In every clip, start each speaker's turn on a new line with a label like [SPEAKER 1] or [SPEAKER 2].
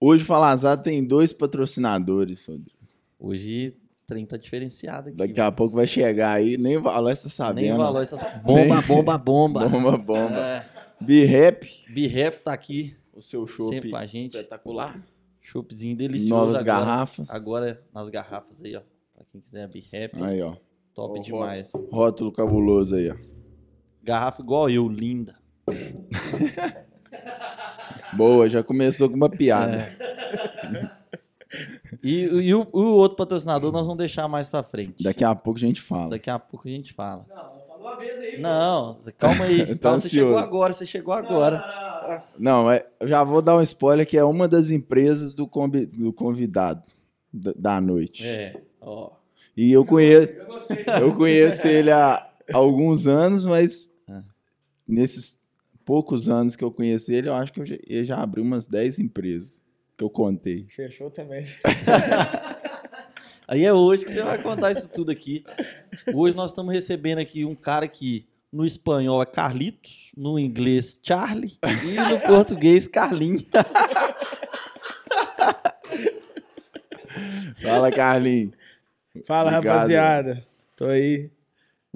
[SPEAKER 1] Hoje o Falazar tem dois patrocinadores, Rodrigo.
[SPEAKER 2] Hoje o trem tá diferenciado aqui.
[SPEAKER 1] Daqui a pouco vai chegar aí, nem o Valor tá sabendo.
[SPEAKER 2] Nem o valor essa bomba, bomba, bomba.
[SPEAKER 1] Bomba, bomba.
[SPEAKER 2] É,
[SPEAKER 1] B-Rap,
[SPEAKER 2] Birrep tá aqui,
[SPEAKER 1] o seu
[SPEAKER 2] Sempre com a gente.
[SPEAKER 1] espetacular.
[SPEAKER 2] choppzinho delicioso
[SPEAKER 1] Novas
[SPEAKER 2] agora.
[SPEAKER 1] garrafas.
[SPEAKER 2] Agora nas garrafas aí, ó. Pra quem quiser Birrep,
[SPEAKER 1] Aí, ó.
[SPEAKER 2] top
[SPEAKER 1] Ó,
[SPEAKER 2] demais.
[SPEAKER 1] Rótulo cabuloso aí, ó.
[SPEAKER 2] Garrafa igual eu, linda.
[SPEAKER 1] Boa, já começou com uma piada.
[SPEAKER 2] É. E, e o, o outro patrocinador nós vamos deixar mais pra frente.
[SPEAKER 1] Daqui a pouco a gente fala.
[SPEAKER 2] Daqui a pouco a gente fala.
[SPEAKER 3] Não, falou uma vez aí. pô.
[SPEAKER 2] Não, calma aí.
[SPEAKER 1] Tá
[SPEAKER 2] calma, você chegou agora, você chegou
[SPEAKER 3] Não,
[SPEAKER 2] agora.
[SPEAKER 3] não, não.
[SPEAKER 1] Não, mas eu já vou dar um spoiler que é uma das empresas do, convi- do convidado da, da noite.
[SPEAKER 2] É, ó.
[SPEAKER 1] E eu conheço,
[SPEAKER 3] Eu
[SPEAKER 1] eu conheço ele há alguns anos, mas
[SPEAKER 2] É.
[SPEAKER 1] nesses poucos anos que eu conheço ele, eu acho que eu já, ele já abriu umas 10 empresas que eu contei.
[SPEAKER 4] Fechou também.
[SPEAKER 2] Aí é hoje que você vai contar isso tudo aqui. Hoje nós estamos recebendo aqui um cara que no espanhol é Carlitos, no inglês Charlie e no português Carlinhos.
[SPEAKER 1] Fala, Carlinhos.
[SPEAKER 4] Fala,
[SPEAKER 1] Obrigado.
[SPEAKER 4] rapaziada. Tô aí.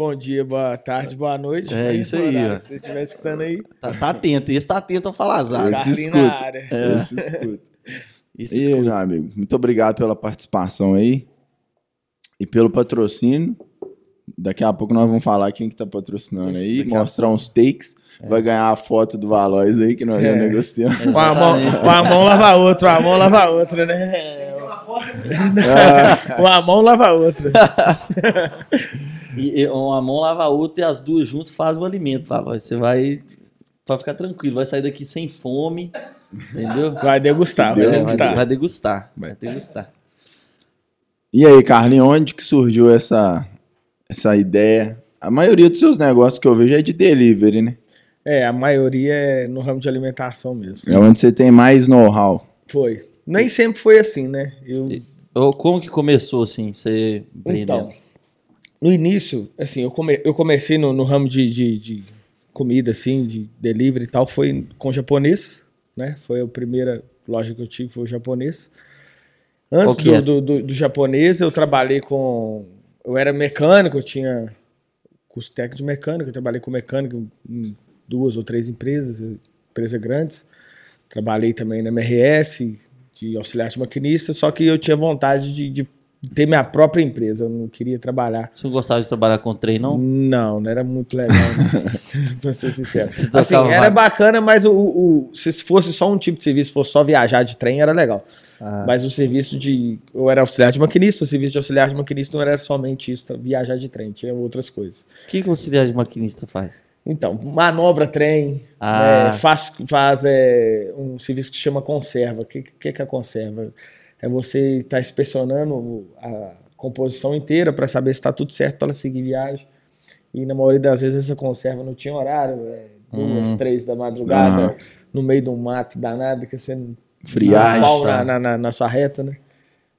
[SPEAKER 4] Bom dia, boa tarde, boa noite.
[SPEAKER 2] É isso aí,
[SPEAKER 4] horário que você estiver escutando aí,
[SPEAKER 2] Tá, tá atento, esse tá atento ao falar azar.
[SPEAKER 1] Esse
[SPEAKER 4] Carlinhos
[SPEAKER 1] escuta.
[SPEAKER 4] na área.
[SPEAKER 1] Esse escuta.
[SPEAKER 2] Esse
[SPEAKER 1] E
[SPEAKER 2] escuta.
[SPEAKER 1] meu amigo, muito obrigado pela participação aí e pelo patrocínio. Daqui a pouco nós vamos falar quem que tá patrocinando aí,
[SPEAKER 2] Daqui
[SPEAKER 1] mostrar uns takes. Vai ganhar a foto do Valois aí que nós já
[SPEAKER 4] É.
[SPEAKER 1] negociamos.
[SPEAKER 4] Uma mão, uma mão lava a outra, uma mão lava a outra, né?
[SPEAKER 3] Porta.
[SPEAKER 1] Ah,
[SPEAKER 4] Uma mão lava a outra.
[SPEAKER 2] E, e uma mão lava a outra e as duas juntas fazem o alimento. Tá? Você vai. Pode ficar tranquilo, vai sair daqui sem fome. Entendeu?
[SPEAKER 4] Vai degustar, vai
[SPEAKER 2] vai,
[SPEAKER 4] degustar.
[SPEAKER 2] vai degustar.
[SPEAKER 1] Vai.
[SPEAKER 2] Vai degustar.
[SPEAKER 1] E aí, Carlinhos, onde que surgiu essa, essa ideia? A maioria dos seus negócios que eu vejo é de delivery, né?
[SPEAKER 4] É, a maioria é no ramo de alimentação mesmo.
[SPEAKER 1] É onde você tem mais know-how.
[SPEAKER 4] Foi. Nem sempre foi assim, né? Eu,
[SPEAKER 2] Como que começou assim, você empreendendo?
[SPEAKER 4] Então, no início, assim, eu, come- eu comecei no, no ramo de, de- de comida, assim, de delivery e tal, foi com japonês, né? Foi a primeira loja que eu tive, foi o japonês. Antes do,
[SPEAKER 2] é?
[SPEAKER 4] do, do- do japonês, eu trabalhei com... Eu era mecânico, eu tinha curso técnico de mecânico, eu trabalhei com mecânico em duas ou três empresas, empresas grandes. Trabalhei também na MRS, de auxiliar de maquinista, só que eu tinha vontade de, de ter minha própria empresa, eu não queria trabalhar.
[SPEAKER 2] Você não gostava de trabalhar com trem, não?
[SPEAKER 4] Não, não era muito legal, pra ser sincero. Assim, era bacana, mas o, o- se fosse só um tipo de serviço, fosse só viajar de trem, era legal.
[SPEAKER 2] Ah,
[SPEAKER 4] Mas o serviço de. Eu era auxiliar de maquinista, o serviço de auxiliar de maquinista não era somente isso, viajar de trem, tinha outras coisas.
[SPEAKER 2] O que, que o auxiliar de maquinista faz?
[SPEAKER 4] Então, manobra trem,
[SPEAKER 2] Ah,
[SPEAKER 4] é, faz, faz é, um serviço que chama conserva. O que, que, que é conserva? É você estar inspecionando a composição inteira para saber se está tudo certo para ela seguir viagem. E na maioria das vezes essa conserva não tinha horário, é, duas,
[SPEAKER 2] Hum.
[SPEAKER 4] três da madrugada,
[SPEAKER 1] Aham.
[SPEAKER 4] no meio um mato danado, que você não
[SPEAKER 1] Friagem.
[SPEAKER 2] tá.
[SPEAKER 4] na, na, na- na sua reta, né?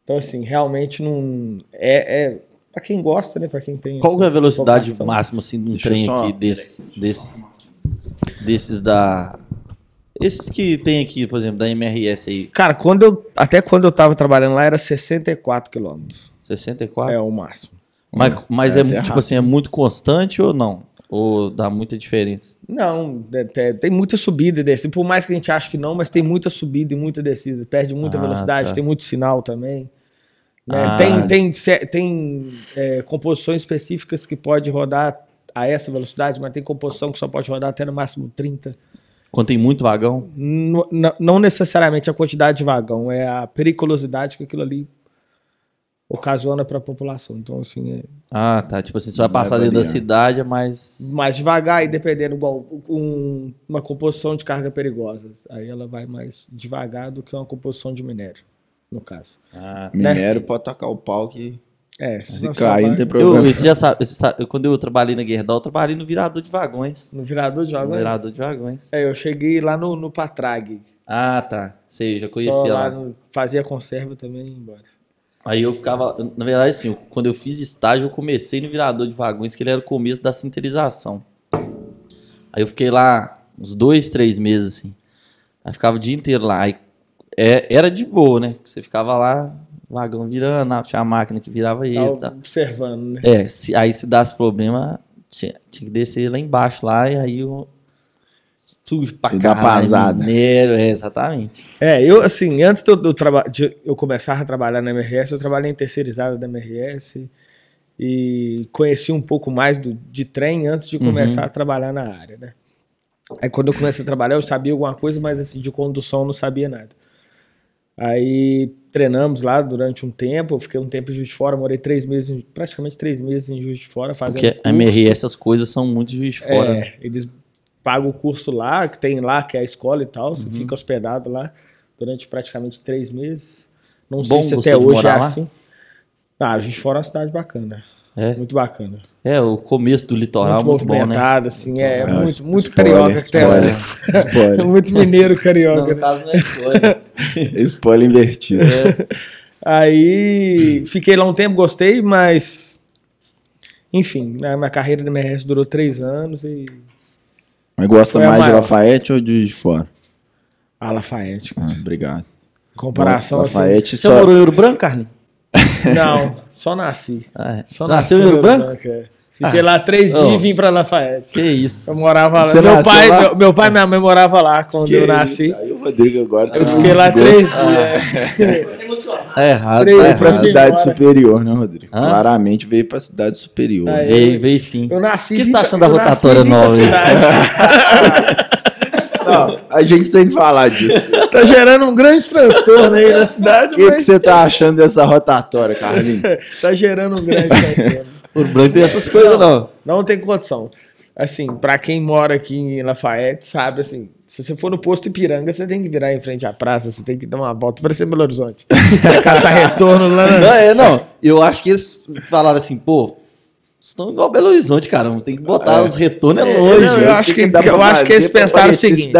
[SPEAKER 4] Então, assim, realmente não. É, é para quem gosta, né? Para quem tem.
[SPEAKER 2] qual que é a velocidade máxima assim, de um
[SPEAKER 1] Deixa
[SPEAKER 2] trem
[SPEAKER 1] só-
[SPEAKER 2] aqui desses, desses, desses da... Esses que tem aqui, por exemplo, da MRS aí,
[SPEAKER 4] Cara, quando eu, até quando eu tava trabalhando lá era 64 quilômetros.
[SPEAKER 2] 64?
[SPEAKER 4] É o máximo.
[SPEAKER 2] Mas, mas
[SPEAKER 1] É
[SPEAKER 2] é,
[SPEAKER 1] até
[SPEAKER 2] tipo assim, é muito constante ou não? Ou dá muita diferença?
[SPEAKER 4] Não, é- é- tem muita subida e descida. Por mais que a gente ache que não, mas tem muita subida e muita descida. Perde muita
[SPEAKER 2] Ah,
[SPEAKER 4] velocidade,
[SPEAKER 2] tá.
[SPEAKER 4] tem muito sinal também. Né?
[SPEAKER 2] Ah.
[SPEAKER 4] Tem, tem, tem é, composições específicas que pode rodar a essa velocidade, mas tem composição que só pode rodar até no máximo 30.
[SPEAKER 2] Quando tem muito vagão?
[SPEAKER 4] N- não necessariamente a quantidade de vagão, é a periculosidade que aquilo ali ocasiona para a população. Então, assim, é
[SPEAKER 2] Ah, tá. Tipo assim, você vai
[SPEAKER 1] Vai
[SPEAKER 2] passar dentro da cidade, mas...
[SPEAKER 4] mais devagar e dependendo, igual um- uma composição de carga perigosa. Aí ela vai mais devagar do que uma composição de minério, no caso.
[SPEAKER 2] Ah,
[SPEAKER 1] Minério pode tacar o pau que
[SPEAKER 4] É,
[SPEAKER 1] se cair não tem
[SPEAKER 2] eu,
[SPEAKER 1] problema.
[SPEAKER 2] você já sabe, você sabe, eu- quando eu trabalhei na Guerdal, eu trabalhei no virador de vagões.
[SPEAKER 4] no virador de
[SPEAKER 2] No
[SPEAKER 4] vagões.
[SPEAKER 2] virador de vagões.
[SPEAKER 4] É, eu cheguei lá no, no Patrag.
[SPEAKER 2] Ah, tá. Sei, já
[SPEAKER 4] Só
[SPEAKER 2] conhecia
[SPEAKER 4] lá.
[SPEAKER 2] lá.
[SPEAKER 4] no- fazia conserva também e ia embora.
[SPEAKER 2] Aí eu ficava, na verdade, assim, eu- quando eu fiz estágio, eu comecei no virador de vagões, que ele era o começo da sinterização. Aí eu fiquei lá uns dois, três meses, assim. Aí ficava o dia inteiro lá. Aí é- era de boa, né? Você ficava lá, vagão virando, tinha a máquina que virava ele
[SPEAKER 4] Tava
[SPEAKER 2] tal.
[SPEAKER 4] observando, né?
[SPEAKER 2] É, se, aí se desse problema, tinha, tinha que descer lá embaixo lá e aí o. Sujo pra caralho, minério, é, exatamente.
[SPEAKER 4] É, eu, assim, antes de eu, de eu começar a trabalhar na MRS, eu trabalhei em terceirizada da MRS e conheci um pouco mais do, de trem antes de
[SPEAKER 2] Uhum.
[SPEAKER 4] começar a trabalhar na área, né? Aí quando eu comecei a trabalhar, eu sabia alguma coisa, mas assim, de condução eu não sabia nada. Aí treinamos lá durante um tempo, eu fiquei um tempo em Juiz de Fora, morei três meses, praticamente três meses em Juiz de Fora, fazendo
[SPEAKER 2] Porque a
[SPEAKER 4] curso.
[SPEAKER 2] MRS, essas coisas são muito juiz de fora.
[SPEAKER 4] É, eles pagam o curso lá, que tem lá, que é a escola e tal.
[SPEAKER 2] Uhum.
[SPEAKER 4] Você fica hospedado lá durante praticamente três meses. Não
[SPEAKER 2] Bom,
[SPEAKER 4] sei se até
[SPEAKER 2] de
[SPEAKER 4] hoje é
[SPEAKER 2] lá?
[SPEAKER 4] assim. Ah, a gente fora é uma cidade bacana.
[SPEAKER 2] É.
[SPEAKER 4] Muito bacana.
[SPEAKER 2] É, o começo do litoral
[SPEAKER 4] muito
[SPEAKER 2] muito, bom, né?
[SPEAKER 4] assim. É,
[SPEAKER 1] Ah,
[SPEAKER 4] muito, muito
[SPEAKER 1] spoiler,
[SPEAKER 4] carioca
[SPEAKER 1] spoiler. Spoiler.
[SPEAKER 4] muito mineiro
[SPEAKER 2] Não,
[SPEAKER 4] carioca.
[SPEAKER 2] no
[SPEAKER 4] né?
[SPEAKER 2] caso não é spoiler.
[SPEAKER 1] Spoiler invertido.
[SPEAKER 2] É,
[SPEAKER 4] Aí fiquei lá um tempo, gostei, mas. Enfim, a minha carreira na MRS durou três anos e.
[SPEAKER 1] Mas gosta mais de. Lafayette ou de Juiz de Fora?
[SPEAKER 4] A Lafayette.
[SPEAKER 1] Ah, obrigado.
[SPEAKER 4] Comparação assim.
[SPEAKER 1] Lafayette
[SPEAKER 2] Você
[SPEAKER 1] só...
[SPEAKER 2] morou em Ouro Branco, Carlinhos?
[SPEAKER 4] Não, só nasci.
[SPEAKER 2] Ah, é.
[SPEAKER 4] Só
[SPEAKER 2] nasceu em Ouro Branco?
[SPEAKER 4] é. Fiquei lá três dias
[SPEAKER 2] Oh.
[SPEAKER 4] e vim pra Lafayette.
[SPEAKER 2] Que isso.
[SPEAKER 4] Eu morava lá. Meu pai,
[SPEAKER 1] lá?
[SPEAKER 4] Meu, meu pai e minha mãe moravam lá quando
[SPEAKER 1] Que
[SPEAKER 4] eu
[SPEAKER 1] isso?
[SPEAKER 4] nasci.
[SPEAKER 1] Aí o Rodrigo agora
[SPEAKER 4] Eu
[SPEAKER 1] tá
[SPEAKER 4] fiquei
[SPEAKER 1] com
[SPEAKER 4] lá três
[SPEAKER 2] Ah.
[SPEAKER 4] dias.
[SPEAKER 3] Emocionado.
[SPEAKER 2] É errado.
[SPEAKER 4] Três
[SPEAKER 2] tá
[SPEAKER 1] Veio pra
[SPEAKER 2] errado.
[SPEAKER 4] cidade. embora.
[SPEAKER 1] superior, né, Rodrigo?
[SPEAKER 2] Hã?
[SPEAKER 1] Claramente veio pra cidade superior.
[SPEAKER 4] Aí.
[SPEAKER 2] Veio, veio sim.
[SPEAKER 4] Eu nasci.
[SPEAKER 2] O que você tá achando da
[SPEAKER 4] eu nasci
[SPEAKER 2] rotatória nova.
[SPEAKER 1] Não, a gente tem que falar disso. O
[SPEAKER 4] tá gerando um grande transtorno aí na cidade,
[SPEAKER 1] que, que
[SPEAKER 4] mas
[SPEAKER 1] você tá achando dessa rotatória, Carlinhos?
[SPEAKER 4] tá gerando um grande transtorno.
[SPEAKER 2] Ouro Branco tem essas coisas, não.
[SPEAKER 4] Não tem condição. Assim, pra quem mora aqui em Lafayette, sabe, assim, se você for no posto Ipiranga, você tem que virar em frente à praça, você tem que dar uma volta, parecer Belo Horizonte. Caçar retorno lá.
[SPEAKER 2] Não, é, não. Eu acho que eles falaram assim, pô, estão igual Belo Horizonte, caramba. Tem que botar
[SPEAKER 1] É.
[SPEAKER 2] os retornos é
[SPEAKER 4] É,
[SPEAKER 2] longe.
[SPEAKER 4] não, eu
[SPEAKER 2] velho.
[SPEAKER 4] acho que-
[SPEAKER 1] dá
[SPEAKER 4] eu acho que eles pensaram o seguinte.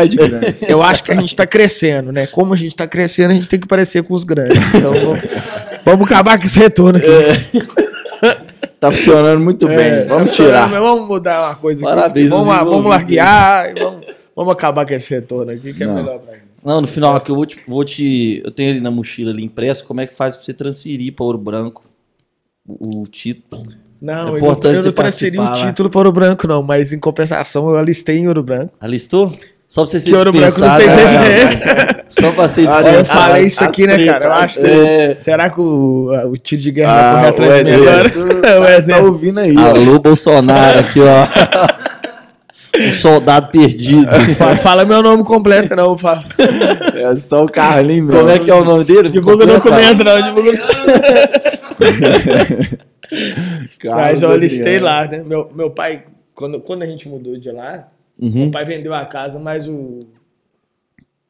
[SPEAKER 4] Eu acho que a gente tá crescendo, né? Como a gente tá crescendo, a gente tem que parecer com os grandes. Então, vamos, vamos acabar com esse retorno aqui.
[SPEAKER 1] Tá funcionando muito
[SPEAKER 4] É,
[SPEAKER 1] bem. Vamos
[SPEAKER 4] tá
[SPEAKER 1] tirar.
[SPEAKER 4] Vamos mudar uma coisa aqui.
[SPEAKER 2] Parabéns
[SPEAKER 4] Vamos, lá- vamos
[SPEAKER 2] envolvidos.
[SPEAKER 4] larguear e vamos, vamos acabar com esse retorno aqui, que é
[SPEAKER 1] Não.
[SPEAKER 4] melhor pra gente.
[SPEAKER 2] Não, no final aqui eu vou te, vou te. Eu tenho ali na mochila ali impresso como é que faz pra você transferir para Ouro Branco o, o título.
[SPEAKER 4] Não,
[SPEAKER 2] É
[SPEAKER 4] eu não-
[SPEAKER 2] importante
[SPEAKER 4] eu não transferi o
[SPEAKER 2] lá.
[SPEAKER 4] título para Ouro Branco, não, mas em compensação eu alistei em Ouro Branco.
[SPEAKER 2] Alistou? Só pra você ser
[SPEAKER 4] Que Ouro Branco não
[SPEAKER 2] dispensado.
[SPEAKER 4] tem
[SPEAKER 2] né? Só pra ser
[SPEAKER 4] Olha, eu
[SPEAKER 2] dispensado.
[SPEAKER 4] falei isso aqui, né, cara? Eu acho que.
[SPEAKER 2] É,
[SPEAKER 4] Será que o, o tiro de guerra
[SPEAKER 1] Ah,
[SPEAKER 4] vai correr atrás de mim agora? O
[SPEAKER 1] tá-. Tá ouvindo aí. ó.
[SPEAKER 2] alô, Bolsonaro aqui, ó. Um soldado perdido.
[SPEAKER 4] Fala- Fala meu nome completo, não. Fala.
[SPEAKER 1] É só o Carlinhos.
[SPEAKER 2] Como é que é o nome dele?
[SPEAKER 4] Divulga o documento, não. Divulga Mas eu
[SPEAKER 1] Adriano.
[SPEAKER 4] lá, né? Meu, meu pai, quando, quando a gente mudou de lá,
[SPEAKER 2] Uhum.
[SPEAKER 4] meu pai vendeu a casa, mas o.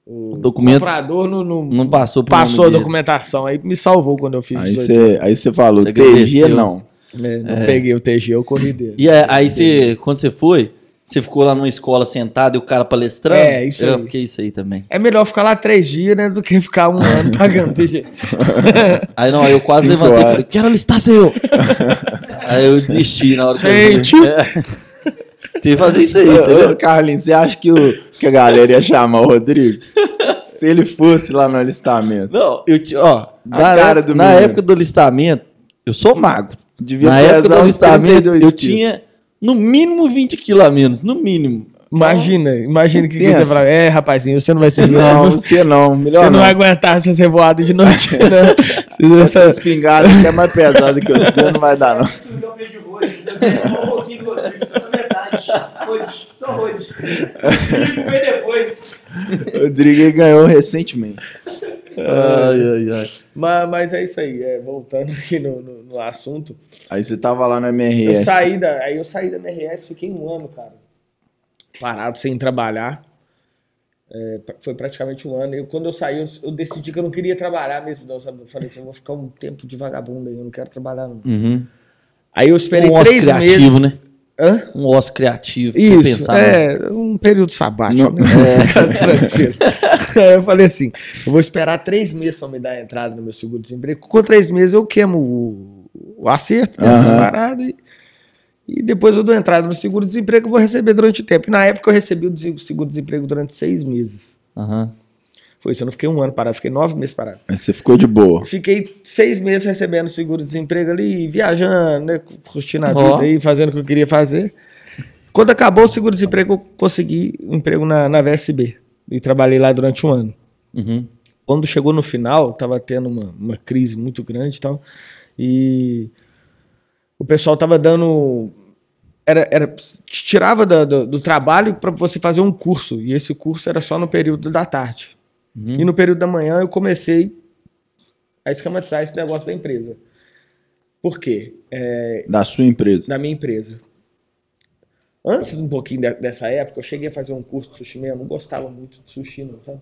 [SPEAKER 4] O
[SPEAKER 2] documento
[SPEAKER 4] comprador não, não,
[SPEAKER 2] Não passou
[SPEAKER 4] passou a
[SPEAKER 2] dele.
[SPEAKER 4] documentação. Aí me salvou quando eu fiz
[SPEAKER 1] Aí
[SPEAKER 4] 18
[SPEAKER 1] você aí você falou,
[SPEAKER 2] Você
[SPEAKER 1] TG não.
[SPEAKER 4] É, não peguei o TG, eu corri dele.
[SPEAKER 2] E aí, aí você, quando você foi, você ficou lá numa escola sentado e o cara palestrando?
[SPEAKER 4] É, isso
[SPEAKER 2] Eu
[SPEAKER 4] aí.
[SPEAKER 2] fiquei isso aí também.
[SPEAKER 4] É melhor ficar lá três dias, né, do que ficar um ano pagando TG.
[SPEAKER 2] Aí não, aí eu quase
[SPEAKER 1] Cinco
[SPEAKER 2] levantei e falei, quero alistar, senhor. aí eu desisti na hora que eu.
[SPEAKER 4] Sente.
[SPEAKER 2] É. Tem que fazer isso aí,
[SPEAKER 1] Ô,
[SPEAKER 2] você?
[SPEAKER 1] Carlinhos, você acha que, o, que a galera ia chamar o Rodrigo? Se ele fosse lá no alistamento.
[SPEAKER 2] Não, eu ti- ó, na,
[SPEAKER 1] cara
[SPEAKER 2] época,
[SPEAKER 1] do
[SPEAKER 2] na
[SPEAKER 1] menino.
[SPEAKER 2] época do alistamento, eu sou magro.
[SPEAKER 1] Devia
[SPEAKER 2] na época do alistamento,
[SPEAKER 1] 32
[SPEAKER 2] eu tinha no mínimo 20 quilos a menos, no mínimo.
[SPEAKER 4] Imagina, imagina o que, que você fala. É, rapazinho, você não vai ser
[SPEAKER 1] Não, você não. Melhor
[SPEAKER 4] Você não
[SPEAKER 1] não.
[SPEAKER 4] vai aguentar essa revoada de noite, né? Se
[SPEAKER 1] Essa espingarda que é mais pesada que você, não vai dar, não.
[SPEAKER 3] Só um pouquinho do Rodrigo, só metade. Hoje, só hoje. Rodrigo veio depois.
[SPEAKER 1] O Rodrigo ganhou recentemente.
[SPEAKER 2] Ai, ai, ai.
[SPEAKER 4] mas, mas é isso aí, é, voltando aqui no, no, no assunto.
[SPEAKER 1] Aí você tava lá
[SPEAKER 4] Eu
[SPEAKER 1] MRS.
[SPEAKER 4] saí da, aí eu saí da MRS, fiquei um ano, cara, parado, sem trabalhar. É, foi praticamente um ano. E quando eu saí, eu, eu decidi que eu não queria trabalhar mesmo, não, sabe? Eu falei assim, eu vou ficar um tempo de vagabundo aí, eu não quero trabalhar não.
[SPEAKER 2] Uhum.
[SPEAKER 4] Aí eu esperei
[SPEAKER 2] Um
[SPEAKER 4] três
[SPEAKER 2] criativo,
[SPEAKER 4] meses.
[SPEAKER 2] né?
[SPEAKER 4] Hã?
[SPEAKER 2] Um ócio criativo,
[SPEAKER 4] Isso,
[SPEAKER 2] pensar. né?
[SPEAKER 4] é, um período sabático.
[SPEAKER 1] Não-
[SPEAKER 4] né? Fica tranquilo. Aí eu falei assim, eu vou esperar três meses para me dar a entrada no meu seguro-desemprego. Com três meses eu queimo o, o acerto dessas
[SPEAKER 1] Aham.
[SPEAKER 4] paradas e, e depois eu dou entrada no seguro-desemprego eu vou receber durante o tempo. E na época eu recebi o dese- seguro-desemprego durante seis meses.
[SPEAKER 2] Aham.
[SPEAKER 4] Foi isso, eu não fiquei um ano parado, fiquei nove meses parado.
[SPEAKER 1] Aí você ficou de boa.
[SPEAKER 4] Fiquei seis meses recebendo seguro-desemprego ali, viajando, né, curtindo a vida aí, fazendo o que eu queria fazer. Quando acabou o seguro-desemprego, eu consegui um emprego na, na VSB. E trabalhei lá durante um ano.
[SPEAKER 2] Uhum.
[SPEAKER 4] Quando chegou no final, tava tendo uma, uma crise muito grande e tal. E o pessoal tava dando. Era, era, te tirava da- do, do trabalho para você fazer um curso. E esse curso era só no período da tarde.
[SPEAKER 2] Uhum.
[SPEAKER 4] E no período da manhã eu comecei a esquematizar esse negócio da empresa. Por quê? É,
[SPEAKER 1] Da sua empresa.
[SPEAKER 4] da minha empresa. Antes um pouquinho de- dessa época, eu cheguei a fazer um curso de sushi mesmo. Não gostava muito de sushi, não, sabe?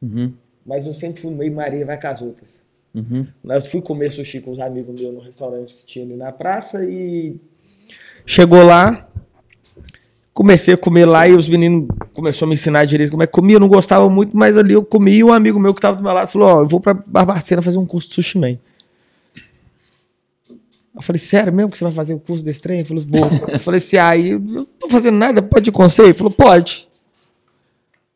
[SPEAKER 2] Uhum.
[SPEAKER 4] Mas eu sempre fui meio Maria vai com as outras.
[SPEAKER 2] Uhum.
[SPEAKER 4] Eu fui comer sushi com os amigos meus no restaurante que tinha ali na praça e chegou lá, comecei a comer lá e os meninos começaram a me ensinar direito como é que comia. Eu não gostava muito, mas ali eu comi e um amigo meu que estava do meu lado falou: Ó, eu vou pra Barbacena fazer um curso de sushi man. Eu falei, sério mesmo que você vai fazer o curso desse trem? Ele falou, vou. Eu falei assim, aí eu não tô fazendo nada, pode ir com você? Ele falou, pode.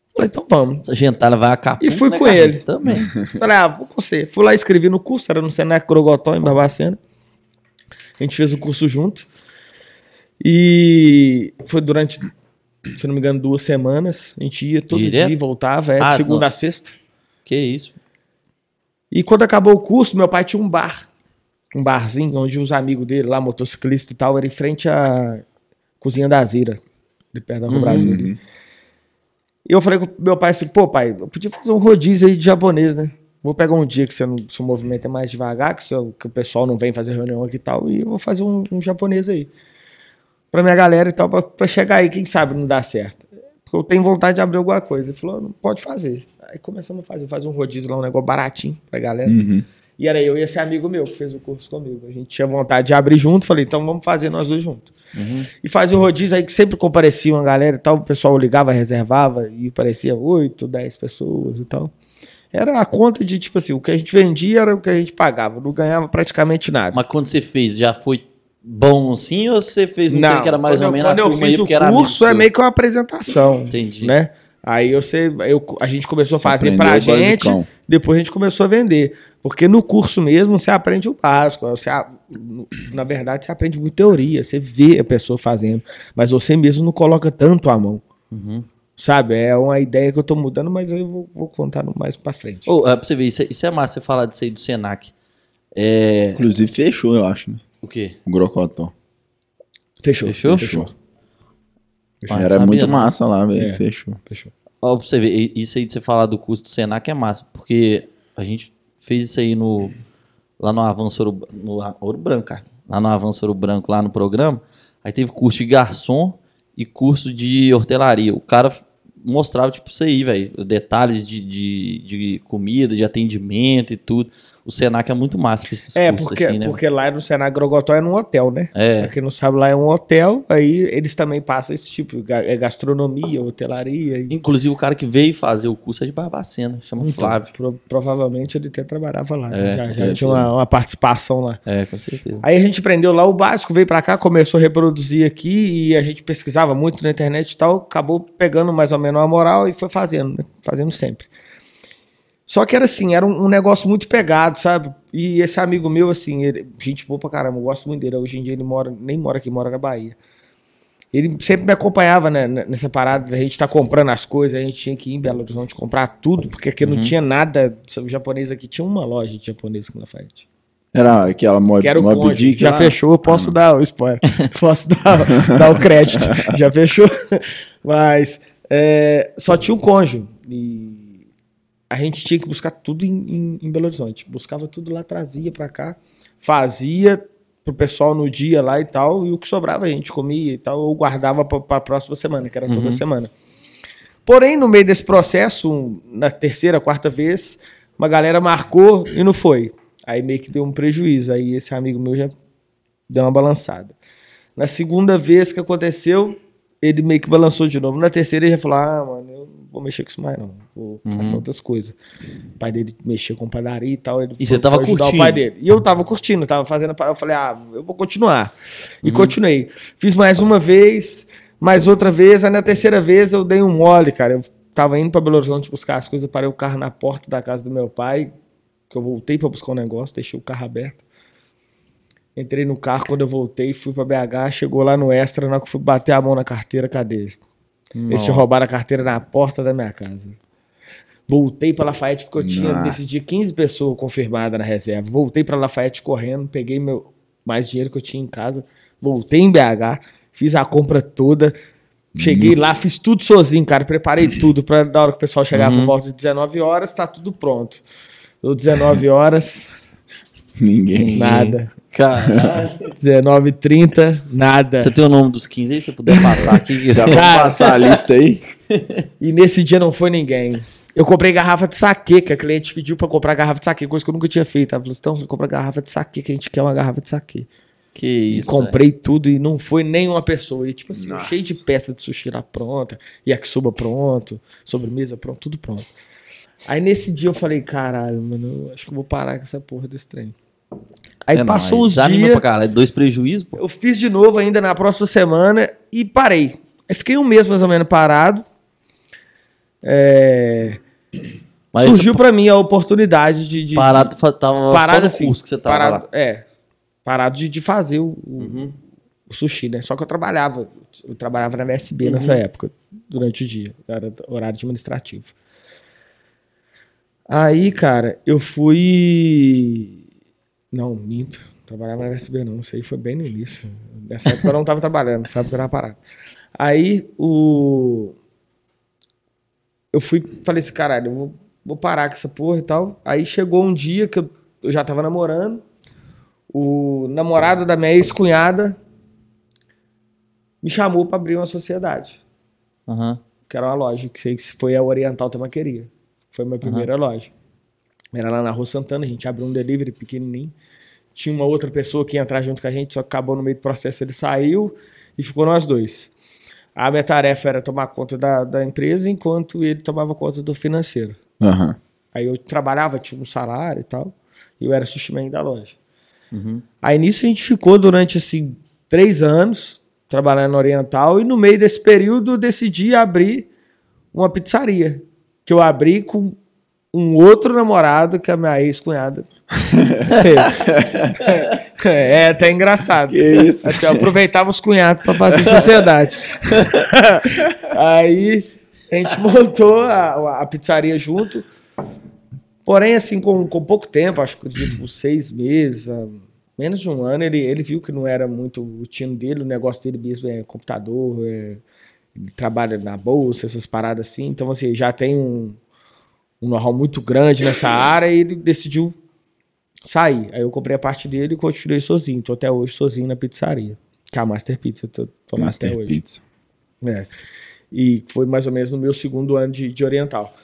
[SPEAKER 4] Eu falei, então vamos.
[SPEAKER 2] Essa gentalha vai acabar.
[SPEAKER 4] E fui com ele.
[SPEAKER 2] Também.
[SPEAKER 4] Falei, ah, vou com você. Fui lá, escrevi no curso, era no Senac Grogotó, em Barbacena. A gente fez o curso junto. E foi durante, se não me engano, duas semanas. A gente ia todo
[SPEAKER 2] Direto?
[SPEAKER 4] dia e voltava, é, de
[SPEAKER 2] Ah,
[SPEAKER 4] segunda
[SPEAKER 2] não.
[SPEAKER 4] a sexta.
[SPEAKER 2] Que isso.
[SPEAKER 4] E quando acabou o curso, meu pai tinha um bar. Um barzinho, onde os amigos dele lá, motociclista e tal, era em frente à Cozinha da Zira, de perto da Rua
[SPEAKER 2] Uhum.
[SPEAKER 4] Brasil. ali. E eu falei com meu pai assim, pô, pai, eu podia fazer um rodízio aí de japonês, né? Vou pegar um dia que não, seu movimento é mais devagar, que, seu- que o pessoal não vem fazer reunião aqui e tal, e eu vou fazer um, um japonês aí. Pra minha galera e tal, pra, pra chegar aí, quem sabe não dá certo. Porque eu tenho vontade de abrir alguma coisa. Ele falou, não pode fazer. Aí começamos a fazer, fazer um rodízio lá, um negócio baratinho pra galera.
[SPEAKER 1] Uhum.
[SPEAKER 4] E era eu e esse amigo meu que fez o curso comigo. A gente tinha vontade de abrir junto, falei, então vamos fazer nós dois juntos.
[SPEAKER 2] Uhum.
[SPEAKER 4] E fazia o rodízio aí que sempre comparecia uma galera e tal, o pessoal ligava, reservava e parecia 8, 10 pessoas e tal. Era a conta de, tipo assim, o que a gente vendia era o que a gente pagava, não ganhava praticamente nada.
[SPEAKER 2] Mas quando você fez, já foi bom assim ou você fez um trem que era mais ou
[SPEAKER 4] eu-
[SPEAKER 2] menos
[SPEAKER 4] quando
[SPEAKER 2] a
[SPEAKER 4] eu
[SPEAKER 2] turma
[SPEAKER 4] fiz o curso é meio que uma apresentação,
[SPEAKER 2] Entendi.
[SPEAKER 4] né? Aí eu sei, eu, a gente começou a
[SPEAKER 1] Você
[SPEAKER 4] fazer
[SPEAKER 1] aprendeu
[SPEAKER 4] pra gente,
[SPEAKER 1] basicão.
[SPEAKER 4] depois a gente começou a vender. Porque no curso mesmo você aprende o básico. Você, a- na verdade, você aprende muito teoria, você vê a pessoa fazendo. Mas você mesmo não coloca tanto a mão.
[SPEAKER 2] Uhum.
[SPEAKER 4] Sabe? É uma ideia que eu tô mudando, mas eu vou, vou contar mais pra frente.
[SPEAKER 2] Ô, é, pra você ver, isso é, isso é massa você falar disso aí do Senac. É.
[SPEAKER 1] Inclusive fechou, eu acho, né?
[SPEAKER 2] O quê?
[SPEAKER 1] O Grocotó.
[SPEAKER 4] Fechou.
[SPEAKER 2] Fechou?
[SPEAKER 1] Fechou.
[SPEAKER 2] Ah,
[SPEAKER 1] Era
[SPEAKER 2] sabia,
[SPEAKER 1] muito
[SPEAKER 2] não.
[SPEAKER 1] massa lá, velho.
[SPEAKER 4] É.
[SPEAKER 1] Fechou.
[SPEAKER 4] Fechou.
[SPEAKER 2] Ó, pra você ver, isso aí de você falar do curso do Senac é massa, porque a gente fez isso aí no, lá no Avanço Ouro, no Ouro Branco, cara. Lá no Avanço Ouro Branco, lá no programa. Aí teve curso de garçom e curso de hortelaria. O cara mostrava, tipo, isso aí, velho. Detalhes de, de, de comida, de atendimento e tudo. O Senac é muito massa pra esses
[SPEAKER 4] É,
[SPEAKER 2] cursos
[SPEAKER 4] porque,
[SPEAKER 2] assim, né?
[SPEAKER 4] porque lá no Senac Grogotó é num hotel, né? Pra
[SPEAKER 2] É,
[SPEAKER 4] quem não sabe, lá é um hotel, aí eles também passam esse tipo, é gastronomia, hotelaria. E...
[SPEAKER 2] inclusive o cara que veio fazer o curso é de Barbacena, chama
[SPEAKER 4] Então,
[SPEAKER 2] Flávio.
[SPEAKER 4] pro- provavelmente ele até trabalhava lá, né?
[SPEAKER 2] É,
[SPEAKER 4] já, já tinha uma, uma participação lá.
[SPEAKER 2] É, com certeza.
[SPEAKER 4] Aí a gente aprendeu lá o básico, veio pra cá, começou a reproduzir aqui e a gente pesquisava muito na internet e tal, acabou pegando mais ou menos a moral e foi fazendo, né? fazendo sempre. Só que era assim, era um, um negócio muito pegado, sabe? E esse amigo meu, assim, ele, gente boa pra caramba, eu gosto muito dele. Hoje em dia ele mora, nem mora aqui, mora na Bahia. Ele sempre me acompanhava né, nessa parada da gente tá comprando as coisas, a gente tinha que ir em Belo Horizonte comprar tudo, porque aqui não
[SPEAKER 2] Uhum.
[SPEAKER 4] tinha nada. O japonês aqui tinha uma loja de japonês na frente.
[SPEAKER 1] Era aquela Mob,
[SPEAKER 4] Que era o
[SPEAKER 1] Mob
[SPEAKER 4] Conde.
[SPEAKER 1] Dick
[SPEAKER 4] Já
[SPEAKER 1] lá.
[SPEAKER 4] fechou, posso dar o spoiler. posso dar, dar o crédito. Já fechou. Mas é, só tinha um cônjuge. E a gente tinha que buscar tudo em, em- em Belo Horizonte. Buscava tudo lá, trazia pra cá, fazia pro pessoal no dia lá e tal, e o que sobrava a gente comia e tal, ou guardava pra, pra próxima semana, que era toda
[SPEAKER 2] Uhum.
[SPEAKER 4] semana. Porém, no meio desse processo, na terceira, quarta vez, uma galera marcou e não foi. Aí meio que deu um prejuízo. Aí esse amigo meu já deu uma balançada. Na segunda vez que aconteceu, ele meio que balançou de novo. Na terceira ele já falou: Ah, mano, eu não vou mexer com isso mais, não. Vou
[SPEAKER 2] Uhum.
[SPEAKER 4] passar outras coisas. O pai dele mexia com padaria e tal. Ele
[SPEAKER 2] E você tava curtindo?
[SPEAKER 4] o pai dele. E eu tava curtindo, tava fazendo a parada. Eu falei: Ah, eu vou continuar. E
[SPEAKER 2] Uhum.
[SPEAKER 4] continuei. Fiz mais uma vez, mais outra vez. Aí na terceira vez eu dei um mole, cara. Eu tava indo pra Belo Horizonte buscar as coisas, parei o carro na porta da casa do meu pai, que eu voltei pra buscar um negócio, deixei o carro aberto. Entrei no carro, quando eu voltei, fui pra BH, chegou lá no Extra, na hora que eu fui bater a mão na carteira, cadê? Eles tinham roubado a carteira na porta da minha casa. Voltei pra Lafayette, porque eu tinha
[SPEAKER 1] Nossa.
[SPEAKER 4] nesse dia 15 pessoas confirmadas na reserva. Voltei pra Lafayette correndo, peguei meu mais dinheiro que eu tinha em casa, voltei em BH, fiz a compra toda. Cheguei lá, fiz tudo sozinho, cara. Preparei tudo pra na hora que o pessoal chegar
[SPEAKER 2] Uhum.
[SPEAKER 4] por volta de 19 horas, tá tudo pronto. Deu 19 horas,
[SPEAKER 1] Ninguém.
[SPEAKER 4] nada.
[SPEAKER 2] Caralho.
[SPEAKER 4] 19h30, nada.
[SPEAKER 2] Você tem o nome dos 15 aí? Se você puder passar aqui.
[SPEAKER 1] Já vamos
[SPEAKER 4] Cara.
[SPEAKER 1] passar a lista aí?
[SPEAKER 4] E nesse dia não foi ninguém. Eu comprei garrafa de saque, que a cliente pediu pra comprar garrafa de saque, coisa que eu nunca tinha feito. Ela falou assim: então, você compra garrafa de saque, que a gente quer uma garrafa de saque.
[SPEAKER 2] Que isso.
[SPEAKER 4] comprei tudo e não foi nenhuma pessoa. E tipo assim,
[SPEAKER 1] Nossa.
[SPEAKER 4] cheio de peças de sushi lá pronta, yakisoba pronto, sobremesa pronto, tudo pronto. Aí nesse dia eu falei, caralho, mano, eu acho que eu vou parar com essa porra desse trem. Aí
[SPEAKER 2] É
[SPEAKER 4] passou
[SPEAKER 2] nóis.
[SPEAKER 4] os dias,
[SPEAKER 2] pra caralho. Dois prejuízos, pô.
[SPEAKER 4] eu fiz de novo ainda na próxima semana e parei. Aí fiquei um mês mais ou menos parado. É, surgiu pra mim a oportunidade de, de
[SPEAKER 2] parado fa- tava
[SPEAKER 4] parado assim,
[SPEAKER 2] curso que você tava
[SPEAKER 4] parado,
[SPEAKER 2] lá.
[SPEAKER 4] é, parado de, de fazer o, o-
[SPEAKER 2] Uhum.
[SPEAKER 4] o sushi, né? Só que eu trabalhava, eu trabalhava na MSB
[SPEAKER 2] Uhum.
[SPEAKER 4] nessa época, durante o dia, era horário administrativo. Aí, cara, eu fui. Não, minto. Trabalhava na MSB, não. Isso aí foi bem no início. Nessa época eu não tava trabalhando, nessa época eu tava parado. Aí, o. Eu fui, falei assim, caralho, eu vou, vou parar com essa porra e tal. Aí chegou um dia que eu, eu já tava namorando. O namorado da minha ex-cunhada me chamou pra abrir uma sociedade,
[SPEAKER 2] Aham.
[SPEAKER 4] que era uma loja, que foi a Oriental Tamaqueria. Foi a minha primeira loja. Era lá na Rua Santana, a gente abriu um delivery pequenininho. Tinha uma outra pessoa que ia entrar junto com a gente, só que acabou no meio do processo, ele saiu e ficou nós dois. A minha tarefa era tomar conta da, da empresa, enquanto ele tomava conta do financeiro.
[SPEAKER 1] Aham.
[SPEAKER 4] Aí eu trabalhava, tinha um salário e tal, e eu era sushi man da loja.
[SPEAKER 2] Uhum.
[SPEAKER 4] Aí nisso a gente ficou durante, assim, três anos trabalhando no Oriental e no meio desse período eu decidi abrir uma pizzaria, que eu abri com um outro namorado que a minha ex-cunhada teve. É, até engraçado.
[SPEAKER 1] Que isso?
[SPEAKER 4] Assim, eu aproveitava os cunhados para fazer sociedade. Aí a gente montou a, a pizzaria junto. Porém, assim, com, com pouco tempo, acho que tipo, seis meses, menos de um ano, ele, ele viu que não era muito o tino dele, o negócio dele mesmo é computador, é, ele trabalha na bolsa, essas paradas assim. Então, assim, já tem um, um know-how muito grande nessa área e ele decidiu sair. Aí eu comprei a parte dele e continuei sozinho. Tô até hoje sozinho na pizzaria. Que é a Master Pizza, tô, tô lá até hoje.
[SPEAKER 1] Pizza.
[SPEAKER 4] É. E foi mais ou menos no meu segundo ano de, de oriental.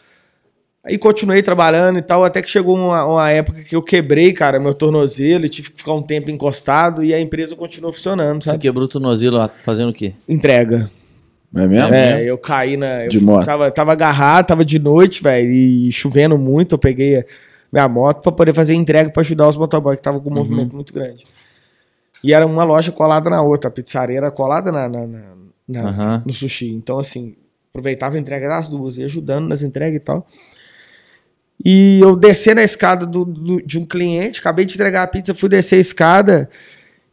[SPEAKER 4] Aí continuei trabalhando e tal, até que chegou uma, uma época que eu quebrei, cara, meu tornozelo e tive que ficar um tempo encostado e a empresa continuou funcionando,
[SPEAKER 2] Você
[SPEAKER 4] sabe?
[SPEAKER 2] quebrou o tornozelo lá, fazendo o quê?
[SPEAKER 4] Entrega.
[SPEAKER 1] Não é mesmo?
[SPEAKER 4] É, eu caí na. Eu
[SPEAKER 1] De moto.
[SPEAKER 4] Tava, tava agarrado, tava de noite, velho, e chovendo muito. Eu peguei a minha moto pra poder fazer entrega pra ajudar os motoboys que tava com um movimento muito grande. E era uma loja colada na outra, a pizzaria era colada na, na- na- na-
[SPEAKER 2] Aham.
[SPEAKER 4] no sushi. Então, assim, aproveitava a entrega das duas, ia ajudando nas entregas e tal. E eu descer na escada do- do- de um cliente, acabei de entregar a pizza, fui descer a escada,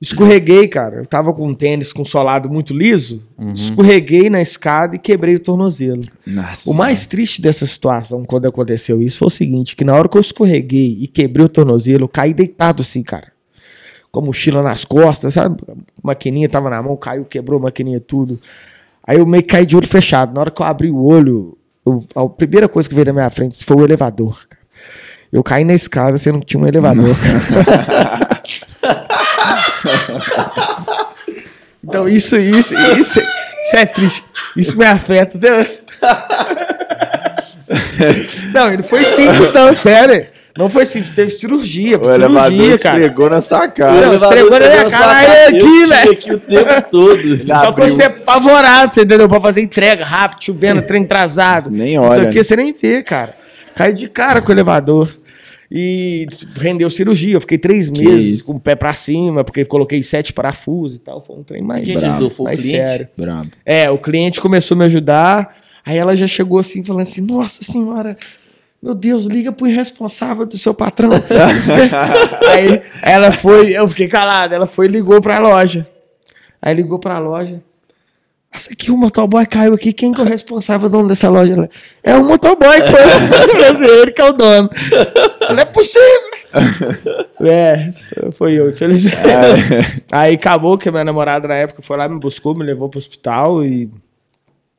[SPEAKER 4] escorreguei, cara. Eu tava com um tênis com solado muito liso,
[SPEAKER 2] Uhum.
[SPEAKER 4] escorreguei na escada e quebrei o tornozelo.
[SPEAKER 1] Nossa.
[SPEAKER 4] O mais triste dessa situação, quando aconteceu isso, foi o seguinte: que na hora que eu escorreguei e quebrei o tornozelo, eu caí deitado assim, cara. Com a mochila nas costas, sabe? A maquininha tava na mão, caiu, quebrou a maquininha, tudo. Aí eu meio que caí de olho fechado. Na hora que eu abri o olho, eu- a primeira coisa que veio na minha frente foi o elevador. Eu caí na escada, sendo que tinha um elevador. então isso, isso, isso, isso é triste. Isso me afeta hoje. Não, ele foi simples, não, sério. Não foi simples, teve cirurgia,
[SPEAKER 1] O elevador
[SPEAKER 4] cirurgia, cara.
[SPEAKER 1] esfregou na sua
[SPEAKER 4] Não,
[SPEAKER 1] cara.
[SPEAKER 4] esfregou na minha cara, aí aqui, velho.
[SPEAKER 2] aqui o tempo todo.
[SPEAKER 1] Ele
[SPEAKER 4] Só que você é apavorado, você entendeu? Pra fazer entrega rápido, chovendo, trem atrasado.
[SPEAKER 1] Nem
[SPEAKER 4] Isso
[SPEAKER 1] olha.
[SPEAKER 4] aqui você nem vê, cara. Cai de cara com o elevador. E rendeu cirurgia. Eu fiquei três
[SPEAKER 1] Que
[SPEAKER 4] meses
[SPEAKER 1] isso.
[SPEAKER 4] com o pé pra cima, porque coloquei sete parafusos e tal. Foi um trem mais,
[SPEAKER 2] Quem
[SPEAKER 1] Bravo.
[SPEAKER 2] ajudou foi o
[SPEAKER 4] mais
[SPEAKER 2] cliente?
[SPEAKER 4] sério.
[SPEAKER 1] Brabo.
[SPEAKER 4] É, o cliente começou a me ajudar. Aí ela já chegou assim, falando assim: Nossa senhora, meu Deus, liga pro irresponsável do seu patrão. aí ela foi, eu fiquei calado, ela foi e ligou pra loja. Aí ligou pra loja. Nossa, aqui o motoboy caiu aqui. Quem que é o responsável dono dessa loja? Ela, é o motoboy, foi ele que é o dono. Não é possível. é, foi eu, infelizmente. Aí acabou que a minha namorada na época foi lá, me buscou, me levou pro hospital e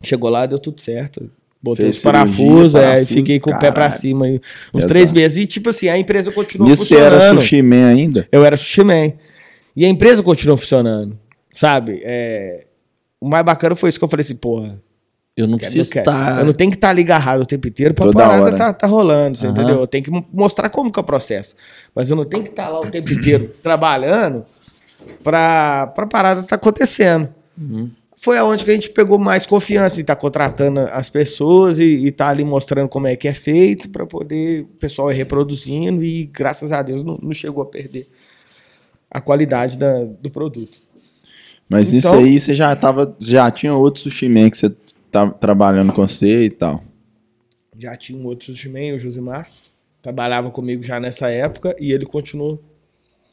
[SPEAKER 4] chegou lá, deu tudo certo. Botei
[SPEAKER 1] Fez
[SPEAKER 4] os parafusos,
[SPEAKER 1] cirurgia,
[SPEAKER 4] é, e
[SPEAKER 1] parafuso,
[SPEAKER 4] fiquei com o pé pra
[SPEAKER 1] caralho.
[SPEAKER 4] cima. aí, uns
[SPEAKER 1] Exato.
[SPEAKER 4] três meses. E tipo assim, a empresa continuou
[SPEAKER 1] você
[SPEAKER 4] funcionando.
[SPEAKER 1] era sushi man ainda?
[SPEAKER 4] Eu era sushi man. E a empresa continuou funcionando, sabe? É, O mais bacana foi isso que eu falei assim, porra,
[SPEAKER 2] Eu não
[SPEAKER 4] eu
[SPEAKER 2] preciso
[SPEAKER 4] quero.
[SPEAKER 2] estar.
[SPEAKER 4] Eu não tenho que estar ali agarrado o tempo inteiro pra
[SPEAKER 1] Toda
[SPEAKER 4] parada
[SPEAKER 1] hora.
[SPEAKER 4] tá, tá rolando, você
[SPEAKER 2] Aham.
[SPEAKER 4] entendeu? Eu tenho que mostrar como que é o processo. Mas eu não tenho que estar lá o tempo inteiro trabalhando pra, pra parada tá acontecendo.
[SPEAKER 2] Uhum.
[SPEAKER 4] Foi aonde que a gente pegou mais confiança em estar contratando as pessoas e, e tá ali mostrando como é que é feito pra poder o pessoal ir reproduzindo e graças a Deus não, não chegou a perder a qualidade da- do produto.
[SPEAKER 1] Mas isso
[SPEAKER 4] Então-
[SPEAKER 1] aí você já tava. Já tinha outro sushi man que você tava trabalhando com você e tal.
[SPEAKER 4] Já tinha um outro sushi man, o Josimar, trabalhava comigo já nessa época e ele continuou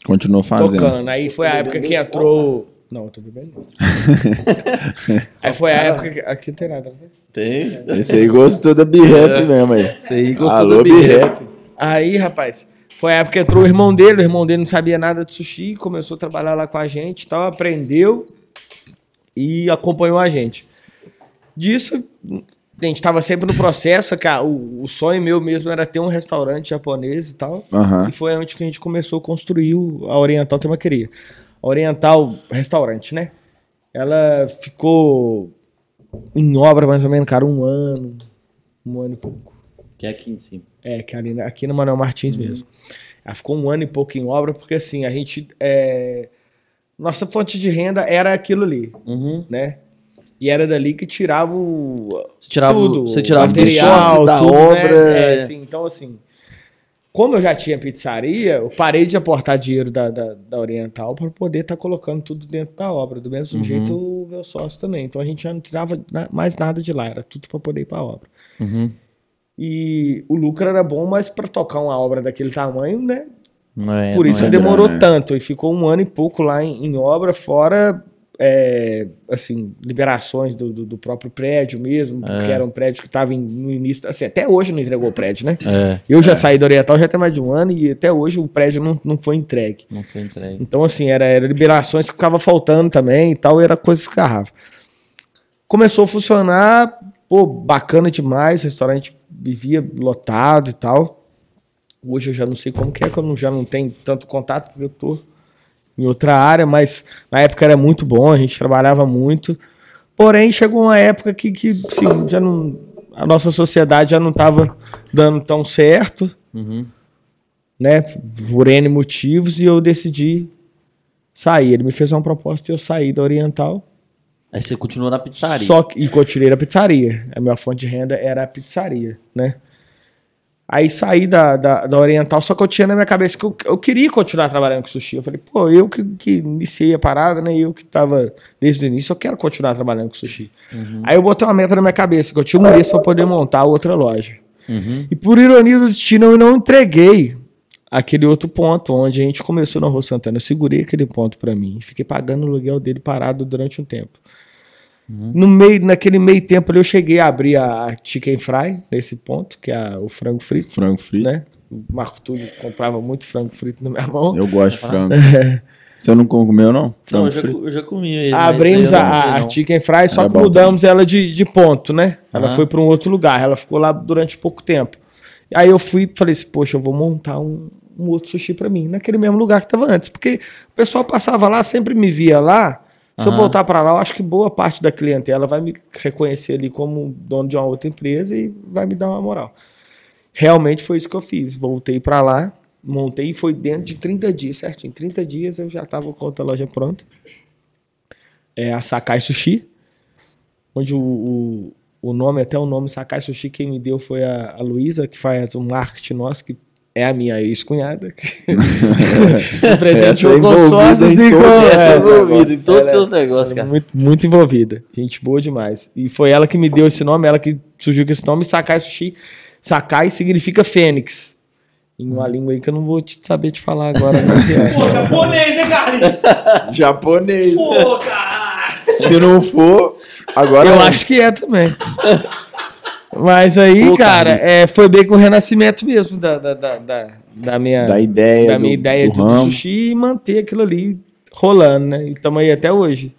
[SPEAKER 1] Continuou fazendo.
[SPEAKER 4] tocando. Aí foi a época que entrou. Não, eu tô bebendo. Aí foi a época que. Aqui não tem nada. né?
[SPEAKER 2] Tem.
[SPEAKER 1] Esse aí gostou da B-Rap mesmo aí.
[SPEAKER 2] Você aí gostou
[SPEAKER 1] Alô,
[SPEAKER 2] do birra.
[SPEAKER 1] B-Rap.
[SPEAKER 4] Aí, rapaz, foi a época que entrou o irmão dele. O irmão dele não sabia nada de sushi, começou a trabalhar lá com a gente e tal, aprendeu e acompanhou a gente. Disso, a gente tava sempre no processo, que a- o, o sonho meu mesmo era ter um restaurante japonês e tal.
[SPEAKER 1] Aham.
[SPEAKER 4] E foi onde que a gente começou a construir a Oriental Temaqueria. A Oriental Restaurante, né? Ela ficou em obra mais ou menos, cara, um ano, um ano e pouco.
[SPEAKER 2] Que é aqui em cima.
[SPEAKER 4] É, que ali, aqui no Manuel Martins mesmo. Ela ficou um ano e pouco em obra, porque assim, a gente. é, Nossa fonte de renda era aquilo ali,
[SPEAKER 2] Uhum.
[SPEAKER 4] né? E era dali que tirava o,
[SPEAKER 2] Você tirava, o-
[SPEAKER 4] tudo,
[SPEAKER 2] você tirava
[SPEAKER 4] o material,
[SPEAKER 2] da
[SPEAKER 4] tudo, né?
[SPEAKER 2] obra.
[SPEAKER 4] É, assim, então, assim, como eu já tinha pizzaria, eu parei de aportar dinheiro da, da, da Oriental para poder estar colocando tudo dentro da obra. Do mesmo
[SPEAKER 2] Uhum.
[SPEAKER 4] jeito, o meu sócio também. Então, a gente já não tirava mais nada de lá, era tudo para poder ir para a obra.
[SPEAKER 2] Uhum.
[SPEAKER 4] E o lucro era bom, mas para tocar uma obra daquele tamanho, né?
[SPEAKER 2] É,
[SPEAKER 4] Por isso
[SPEAKER 2] é.
[SPEAKER 1] é
[SPEAKER 4] demorou
[SPEAKER 1] grana, né?
[SPEAKER 4] tanto. E ficou um ano e pouco lá em, em obra, fora é, assim, liberações do, do, do próprio prédio mesmo, porque
[SPEAKER 2] É.
[SPEAKER 4] era um prédio que estava no início. Assim, até hoje não entregou o prédio, né?
[SPEAKER 2] É,
[SPEAKER 4] Eu já saí da Oriental já tem mais de um ano e até hoje o prédio não, não foi entregue.
[SPEAKER 2] não foi entregue.
[SPEAKER 4] Então, assim, era, era liberações que ficava faltando também e tal, e era coisa que escarrava. Começou a funcionar, pô, bacana demais, restaurante vivia lotado e tal. Hoje eu já não sei como que é, que eu não- já não tenho tanto contato, porque eu tô em outra área, mas na época era muito bom, a gente trabalhava muito. Porém, chegou uma época que, que assim, já não, a nossa sociedade já não estava dando tão certo
[SPEAKER 2] Uhum.
[SPEAKER 4] né, por N motivos, e eu decidi sair. Ele me fez uma proposta e eu saí da Oriental.
[SPEAKER 2] Aí você continuou na pizzaria.
[SPEAKER 4] Só que, e continuei na pizzaria. A minha fonte de renda era a pizzaria, né? Aí saí da, da, da Oriental, só que eu tinha na minha cabeça que eu, eu queria continuar trabalhando com sushi. Eu falei, pô, eu que, que iniciei a parada, né? Eu que tava desde o início, eu quero continuar trabalhando com sushi.
[SPEAKER 2] Uhum.
[SPEAKER 4] Aí eu botei uma meta na minha cabeça, que eu tinha um mês para poder montar outra loja.
[SPEAKER 2] Uhum.
[SPEAKER 4] E por ironia do destino, eu não entreguei aquele outro ponto onde a gente começou na Rua Santana. Eu segurei aquele ponto pra mim. Fiquei pagando o aluguel dele parado durante um tempo. No meio, naquele meio tempo ali, eu cheguei a abrir a Chicken Fry, nesse ponto, que é a- o frango frito,
[SPEAKER 1] Frango frito.
[SPEAKER 4] né? O Marco Túlio comprava muito frango frito na minha mão.
[SPEAKER 1] Eu gosto de frango.
[SPEAKER 4] É.
[SPEAKER 1] Você não comeu, não?
[SPEAKER 2] Não,
[SPEAKER 1] Frango
[SPEAKER 2] eu já, eu já comi ele.
[SPEAKER 4] Abrimos a,
[SPEAKER 2] não
[SPEAKER 4] a
[SPEAKER 2] não.
[SPEAKER 4] Chicken Fry, só
[SPEAKER 1] Era
[SPEAKER 4] que
[SPEAKER 1] bom
[SPEAKER 4] mudamos ela de, de ponto, né? Ela
[SPEAKER 2] Aham.
[SPEAKER 4] foi para um outro lugar, ela ficou lá durante pouco tempo. Aí eu fui e falei assim, poxa, eu vou montar um, um outro sushi para mim, naquele mesmo lugar que estava antes. Porque o pessoal passava lá, sempre me via lá. Se eu
[SPEAKER 2] Aham.
[SPEAKER 4] voltar para lá, eu acho que boa parte da clientela vai me reconhecer ali como dono de uma outra empresa e vai me dar uma moral. Realmente foi isso que eu fiz. Voltei para lá, montei e foi dentro de 30 dias, certinho. 30 dias eu já estava com outra loja pronta. É a Sakai Sushi, onde o, o, o nome, até o nome Sakai Sushi, quem me deu foi a, a Luísa, que faz o marketing nosso, que é a minha ex-cunhada. que
[SPEAKER 1] Essa
[SPEAKER 4] presenteou
[SPEAKER 1] é
[SPEAKER 4] com
[SPEAKER 1] envolvida
[SPEAKER 4] sócios
[SPEAKER 1] em
[SPEAKER 4] e com...
[SPEAKER 1] todos
[SPEAKER 2] Essa é envolvida em todos os seus negócios,
[SPEAKER 4] é
[SPEAKER 2] cara.
[SPEAKER 4] muito, muito envolvida. Gente boa demais. E foi ela que me deu esse nome, ela que surgiu com esse nome. Sakai Sushi. Sakai significa fênix. Em uma língua aí que eu não vou te saber te falar agora. Né, é.
[SPEAKER 3] Pô, japonês, né, Carlinhos?
[SPEAKER 1] Japonês.
[SPEAKER 3] Pô, cara.
[SPEAKER 1] Se não for, agora
[SPEAKER 4] Eu
[SPEAKER 1] é.
[SPEAKER 4] acho que é também. Mas aí,
[SPEAKER 2] Pô,
[SPEAKER 4] cara,
[SPEAKER 2] Carlinhos.
[SPEAKER 4] é, foi bem com o renascimento mesmo da, da, da, da, da minha,
[SPEAKER 1] da ideia,
[SPEAKER 4] da
[SPEAKER 1] do,
[SPEAKER 4] minha ideia
[SPEAKER 1] do
[SPEAKER 4] de
[SPEAKER 1] ramo.
[SPEAKER 4] sushi e manter aquilo ali rolando, né? E estamos aí até hoje.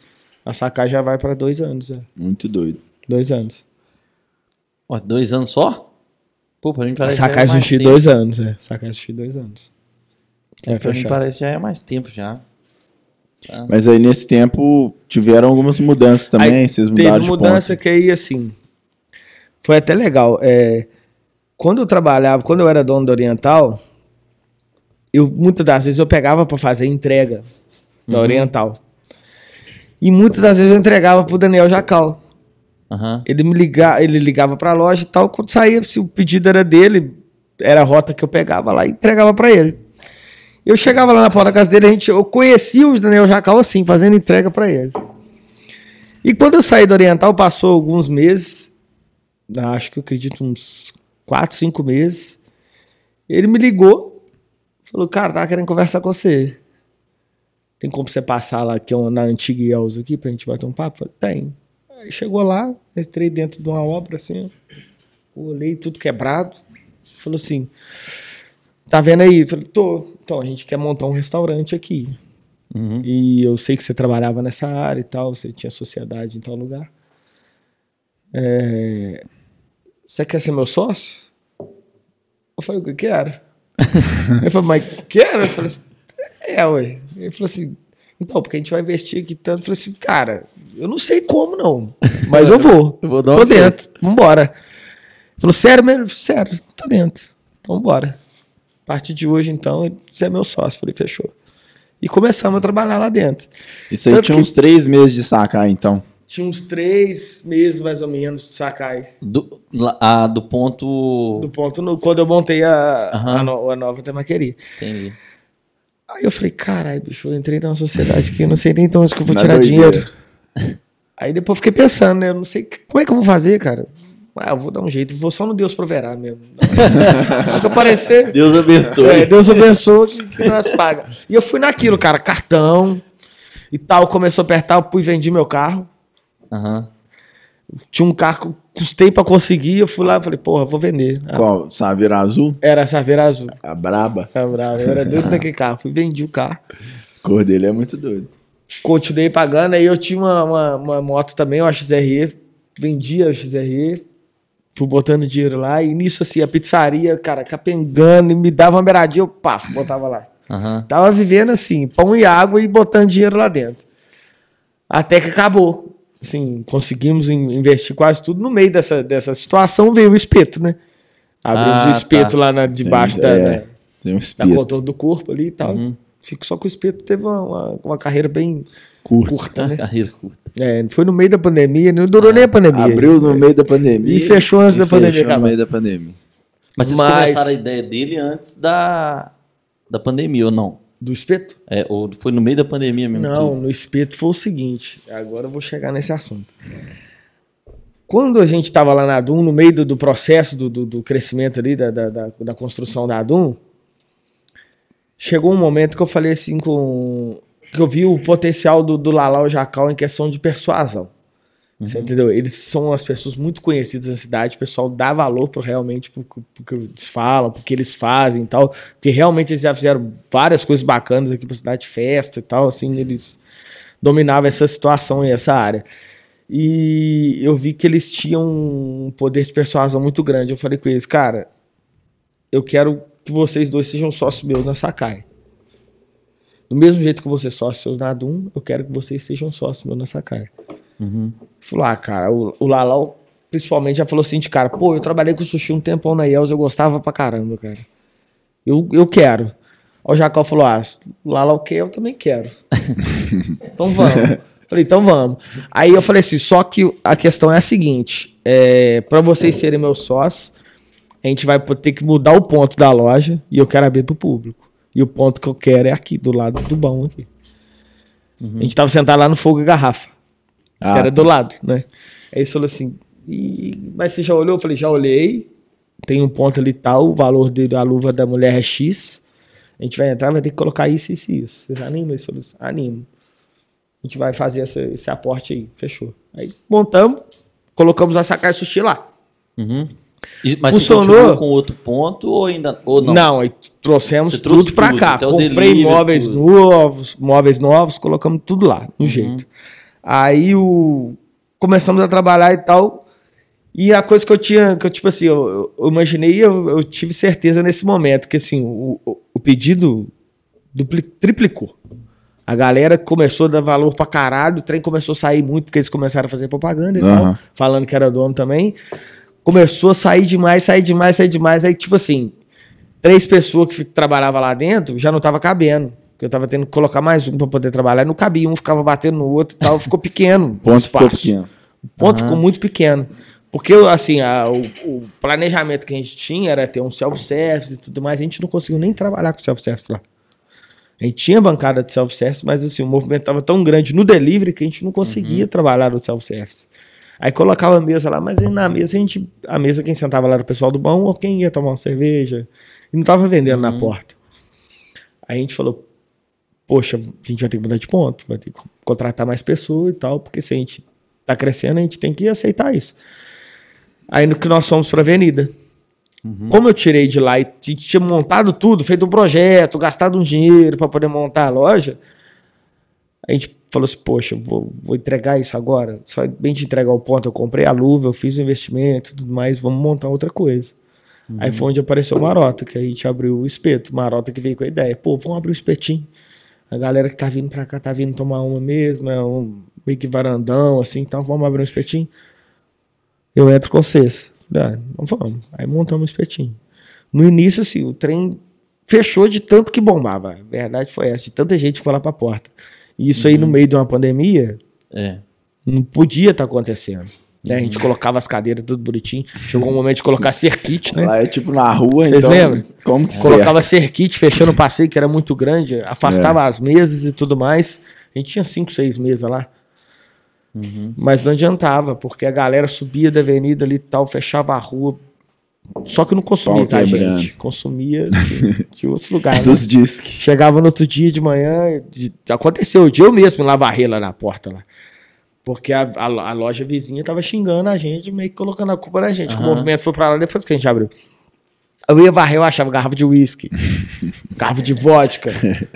[SPEAKER 4] A Sakai já vai para dois anos, é.
[SPEAKER 1] Muito doido.
[SPEAKER 4] Dois anos.
[SPEAKER 2] Ó, dois anos só? Pô, pra mim parece
[SPEAKER 4] Sakai
[SPEAKER 2] já é
[SPEAKER 4] Sushi
[SPEAKER 2] tempo.
[SPEAKER 4] dois anos, é. Sakai Sushi dois anos. Vai
[SPEAKER 2] Pra mim
[SPEAKER 4] fechar.
[SPEAKER 2] parece já é mais tempo já. Tá.
[SPEAKER 1] Mas aí nesse tempo tiveram algumas mudanças também, vocês mudaram
[SPEAKER 4] Teve
[SPEAKER 1] de
[SPEAKER 4] mudança
[SPEAKER 1] ponto.
[SPEAKER 4] que aí, assim, foi até legal. É, quando eu trabalhava, quando eu era dono da Oriental, eu muitas das vezes eu pegava para fazer entrega da
[SPEAKER 2] Uhum.
[SPEAKER 4] Oriental. E muitas das vezes eu entregava pro Daniel Jacal.
[SPEAKER 2] Aham.
[SPEAKER 4] Ele me ligava, ele ligava para a loja e tal, quando saía, se o pedido era dele, era a rota que eu pegava lá e entregava para ele. Eu chegava lá na porta da casa dele, a gente, eu conhecia o Daniel Jacal assim, fazendo entrega para ele. E quando eu saí do Oriental, passou alguns meses, acho que eu acredito uns 4, 5 meses, ele me ligou, falou, cara, tava querendo conversar com você. Tem como você passar lá que é uma- na antiga IELS aqui pra gente bater um papo? Falei, tem. Aí chegou lá, entrei dentro de uma obra assim, olhei tudo quebrado, falou assim, tá vendo aí? Falei, tô. Então, a gente quer montar um restaurante aqui.
[SPEAKER 2] Uhum.
[SPEAKER 4] E eu sei que você trabalhava nessa área e tal, você tinha sociedade em tal lugar. É, Você quer ser meu sócio? Eu falei, eu quero. Ele falou, mas quero? Eu falei assim, é, ué. Ele falou assim, então, porque a gente vai investir aqui tanto. Eu falei assim, cara, eu não sei como não, mas eu vou.
[SPEAKER 2] Eu vou dar
[SPEAKER 4] Tô
[SPEAKER 2] um
[SPEAKER 4] dentro, vambora. Ele falou, sério mesmo? Sério, tô dentro. Então, bora. A partir de hoje, então, você é meu sócio. Eu Falei, fechou. E começamos a trabalhar lá dentro.
[SPEAKER 1] Isso aí
[SPEAKER 4] Tanto
[SPEAKER 1] tinha
[SPEAKER 4] que-
[SPEAKER 1] uns três meses de sacar, então.
[SPEAKER 4] Tinha uns três meses, mais ou menos, de Sakai.
[SPEAKER 2] Do, lá- ah, do ponto.
[SPEAKER 4] Do ponto no, quando eu montei a,
[SPEAKER 2] Aham.
[SPEAKER 4] a, no- a nova temaqueria.
[SPEAKER 2] Entendi.
[SPEAKER 4] Aí eu falei, caralho, bicho, eu entrei numa sociedade que eu não sei nem de onde que eu vou
[SPEAKER 1] Na
[SPEAKER 4] tirar
[SPEAKER 1] doideira.
[SPEAKER 4] dinheiro. Aí depois eu fiquei pensando, né? Eu não sei como é que eu vou fazer, cara. Ah, eu vou dar um jeito, vou só no Deus proverá mesmo. Que aparecer.
[SPEAKER 2] Deus abençoe.
[SPEAKER 4] É, Deus abençoe que, que nós paga. E eu fui naquilo, cara, cartão e tal. Começou a apertar, eu fui vendi meu carro.
[SPEAKER 2] Aham.
[SPEAKER 4] Tinha um carro que custei pra conseguir. Eu fui lá e falei, porra, vou vender. Ah,
[SPEAKER 1] Qual? Saveira Azul?
[SPEAKER 4] Era a Saveira Azul.
[SPEAKER 1] A braba.
[SPEAKER 4] Tá bravo. Eu era doido naquele carro. Fui vendi o carro.
[SPEAKER 1] A cor dele é muito doido.
[SPEAKER 4] Continuei pagando. Aí eu tinha uma, uma, uma moto também, uma XRE. Vendia a XRE. Fui botando dinheiro lá. E nisso, assim, a pizzaria, cara, capengando. E me dava uma beiradinha, eu pá, botava lá.
[SPEAKER 2] Aham.
[SPEAKER 4] Tava vivendo assim, pão e água e botando dinheiro lá dentro. Até que acabou. Assim, conseguimos in- investir quase tudo. No meio dessa, dessa situação veio o espeto, né? Abrimos
[SPEAKER 2] Ah,
[SPEAKER 4] o espeto
[SPEAKER 2] tá.
[SPEAKER 4] lá na, debaixo
[SPEAKER 1] Tem-
[SPEAKER 4] da,
[SPEAKER 1] é. Tem um
[SPEAKER 4] da contorno do corpo ali e tal.
[SPEAKER 2] Uhum.
[SPEAKER 4] Fico só com o espeto. Teve uma, uma, uma carreira bem
[SPEAKER 1] curto.
[SPEAKER 4] curta, né?
[SPEAKER 2] Carreira curta.
[SPEAKER 4] É, foi no meio da pandemia, não durou nem a pandemia.
[SPEAKER 1] Abriu no meio da pandemia.
[SPEAKER 4] E fechou antes
[SPEAKER 1] e
[SPEAKER 4] da pandemia
[SPEAKER 1] fechou no meio da pandemia.
[SPEAKER 2] Mas vocês
[SPEAKER 4] Mas-
[SPEAKER 2] começaram a ideia dele antes da, da pandemia, ou não?
[SPEAKER 4] Do espeto?
[SPEAKER 2] É, ou foi no meio da pandemia mesmo?
[SPEAKER 4] Não,
[SPEAKER 2] tudo?
[SPEAKER 4] no espeto foi o seguinte. Agora eu vou chegar nesse assunto. Quando a gente estava lá na Adum, no meio do, do processo do, do, do crescimento ali, da, da, da, da construção da Adum, chegou um momento que eu falei assim com. que eu vi o potencial do, do Lalau Jacal em questão de persuasão. Você entendeu? Eles são as pessoas muito conhecidas na cidade, o pessoal dá valor pro, realmente pro, que eles falam, pro que eles fazem e tal. Porque realmente eles já fizeram várias coisas bacanas aqui pra cidade, festa e tal, assim, eles dominavam essa situação e essa área. E eu vi que eles tinham um poder de persuasão muito grande. Eu falei com eles, cara, eu quero que vocês dois sejam sócios meus na Sakai. Do mesmo jeito que vocês sócios seus na Adum, eu quero que vocês sejam sócios meus na Sakai.
[SPEAKER 2] Uhum.
[SPEAKER 4] Falou, ah, cara, o, o Lalau principalmente já falou assim de cara, pô, eu trabalhei com sushi um tempão na IELS, eu gostava pra caramba, cara. Eu, eu quero. Aí o Jacal falou, ah, o Lalau quer, eu também quero. então vamos. Falei, então vamos. Aí eu falei assim, só que a questão é a seguinte, é, para vocês serem meus sócios, a gente vai ter que mudar o ponto da loja e eu quero abrir pro público. E o ponto que eu quero é aqui, do lado do bom aqui. A gente tava sentado lá no fogo e garrafa.
[SPEAKER 1] Ah,
[SPEAKER 4] que era
[SPEAKER 1] tá.
[SPEAKER 4] do lado, né? Aí ele falou assim, "E- mas você já olhou? Eu falei, já olhei. Tem um ponto ali tal, o valor dele, a luva da mulher é X. A gente vai entrar, vai ter que colocar isso, isso e isso. Vocês animam? Falou assim, animo. A gente vai fazer essa- esse aporte aí. Fechou. Aí montamos, colocamos a sacar sushi lá.
[SPEAKER 2] Uhum. E- mas
[SPEAKER 4] Funcionou.
[SPEAKER 2] com outro ponto ou ainda ou não?
[SPEAKER 4] Não, aí trouxemos tudo pra
[SPEAKER 2] tudo,
[SPEAKER 4] cá.
[SPEAKER 2] até o
[SPEAKER 4] Comprei
[SPEAKER 2] delivery,
[SPEAKER 4] móveis
[SPEAKER 2] tudo.
[SPEAKER 4] novos, móveis novos, colocamos tudo lá, no
[SPEAKER 2] Uhum.
[SPEAKER 4] jeito. Aí o começamos a trabalhar e tal. E a coisa que eu tinha, que eu tipo assim, eu, eu- imaginei, eu, eu tive certeza nesse momento que assim, o, o- pedido dupli- triplicou. A galera começou a dar valor pra caralho, o trem começou a sair muito porque eles começaram a fazer propaganda e tal, falando que era dono também. Começou a sair demais, sair demais, sair demais. Aí, tipo assim, três pessoas que trabalhavam lá dentro já não tava cabendo. Porque eu tava tendo que colocar mais um pra poder trabalhar. Não cabia, um ficava batendo no outro e tal. Ficou pequeno.
[SPEAKER 1] O ponto ficou pequeno.
[SPEAKER 4] O ponto
[SPEAKER 2] Aham.
[SPEAKER 4] ficou muito pequeno. Porque, assim, a- o, o planejamento que a gente tinha era ter um self-service e tudo mais. A gente não conseguiu nem trabalhar com self-service lá. A gente tinha bancada de self-service, mas assim, o movimento estava tão grande no delivery que a gente não conseguia trabalhar no self-service. Aí colocava a mesa lá, mas aí na mesa a gente. A mesa quem sentava lá era o pessoal do bom ou quem ia tomar uma cerveja. E não tava vendendo na
[SPEAKER 2] Uhum.
[SPEAKER 4] porta. Aí a gente falou, poxa, a gente vai ter que mudar de ponto, vai ter que contratar mais pessoas e tal, porque se a gente tá crescendo, a gente tem que aceitar isso. Aí no que nós fomos pra avenida. Como eu tirei de lá e tinha montado tudo, feito um projeto, gastado um dinheiro para poder montar a loja, a gente falou assim, poxa, vou, vou entregar isso agora. Só bem de entregar o ponto, eu comprei a luva, eu fiz o investimento e tudo mais, vamos montar outra coisa. Aí foi onde apareceu o Marota, que a gente abriu o espeto. Marota que veio com a ideia, pô, vamos abrir o espetinho. A galera que tá vindo pra cá tá vindo tomar uma mesmo, é um meio que varandão, assim, então vamos abrir um espetinho. Eu entro com vocês. Ah, vamos. Aí montamos o espetinho. No início, assim, o trem fechou de tanto que bombava. A verdade foi essa, de tanta gente que foi lá pra porta. E isso aí no meio de uma pandemia,
[SPEAKER 2] É.
[SPEAKER 4] não podia estar acontecendo. Né? A gente colocava as cadeiras tudo bonitinho. Chegou um momento de colocar cerquite, né?
[SPEAKER 1] Lá é tipo na rua,
[SPEAKER 4] Vocês
[SPEAKER 1] então.
[SPEAKER 4] lembram?
[SPEAKER 1] Como que
[SPEAKER 4] Colocava cerquite fechando o passeio, que era muito grande, afastava
[SPEAKER 1] É.
[SPEAKER 4] as mesas e tudo mais. A gente tinha cinco, seis mesas lá.
[SPEAKER 2] Uhum.
[SPEAKER 4] Mas não adiantava, porque a galera subia da avenida ali e tal, fechava a rua. Só que não consumia,
[SPEAKER 1] Pau
[SPEAKER 4] tá,
[SPEAKER 1] quebrando.
[SPEAKER 4] gente? Consumia de, de outros lugares. né?
[SPEAKER 1] Dos disques.
[SPEAKER 4] Chegava no outro dia de manhã, de- aconteceu o dia eu mesmo lá varrer lá na porta lá. Porque a, a, a loja vizinha tava xingando a gente, meio que colocando a culpa na gente. que O movimento foi pra lá depois que a gente abriu. Eu ia varrer, eu achava garrafa de uísque, garrafa de vodka,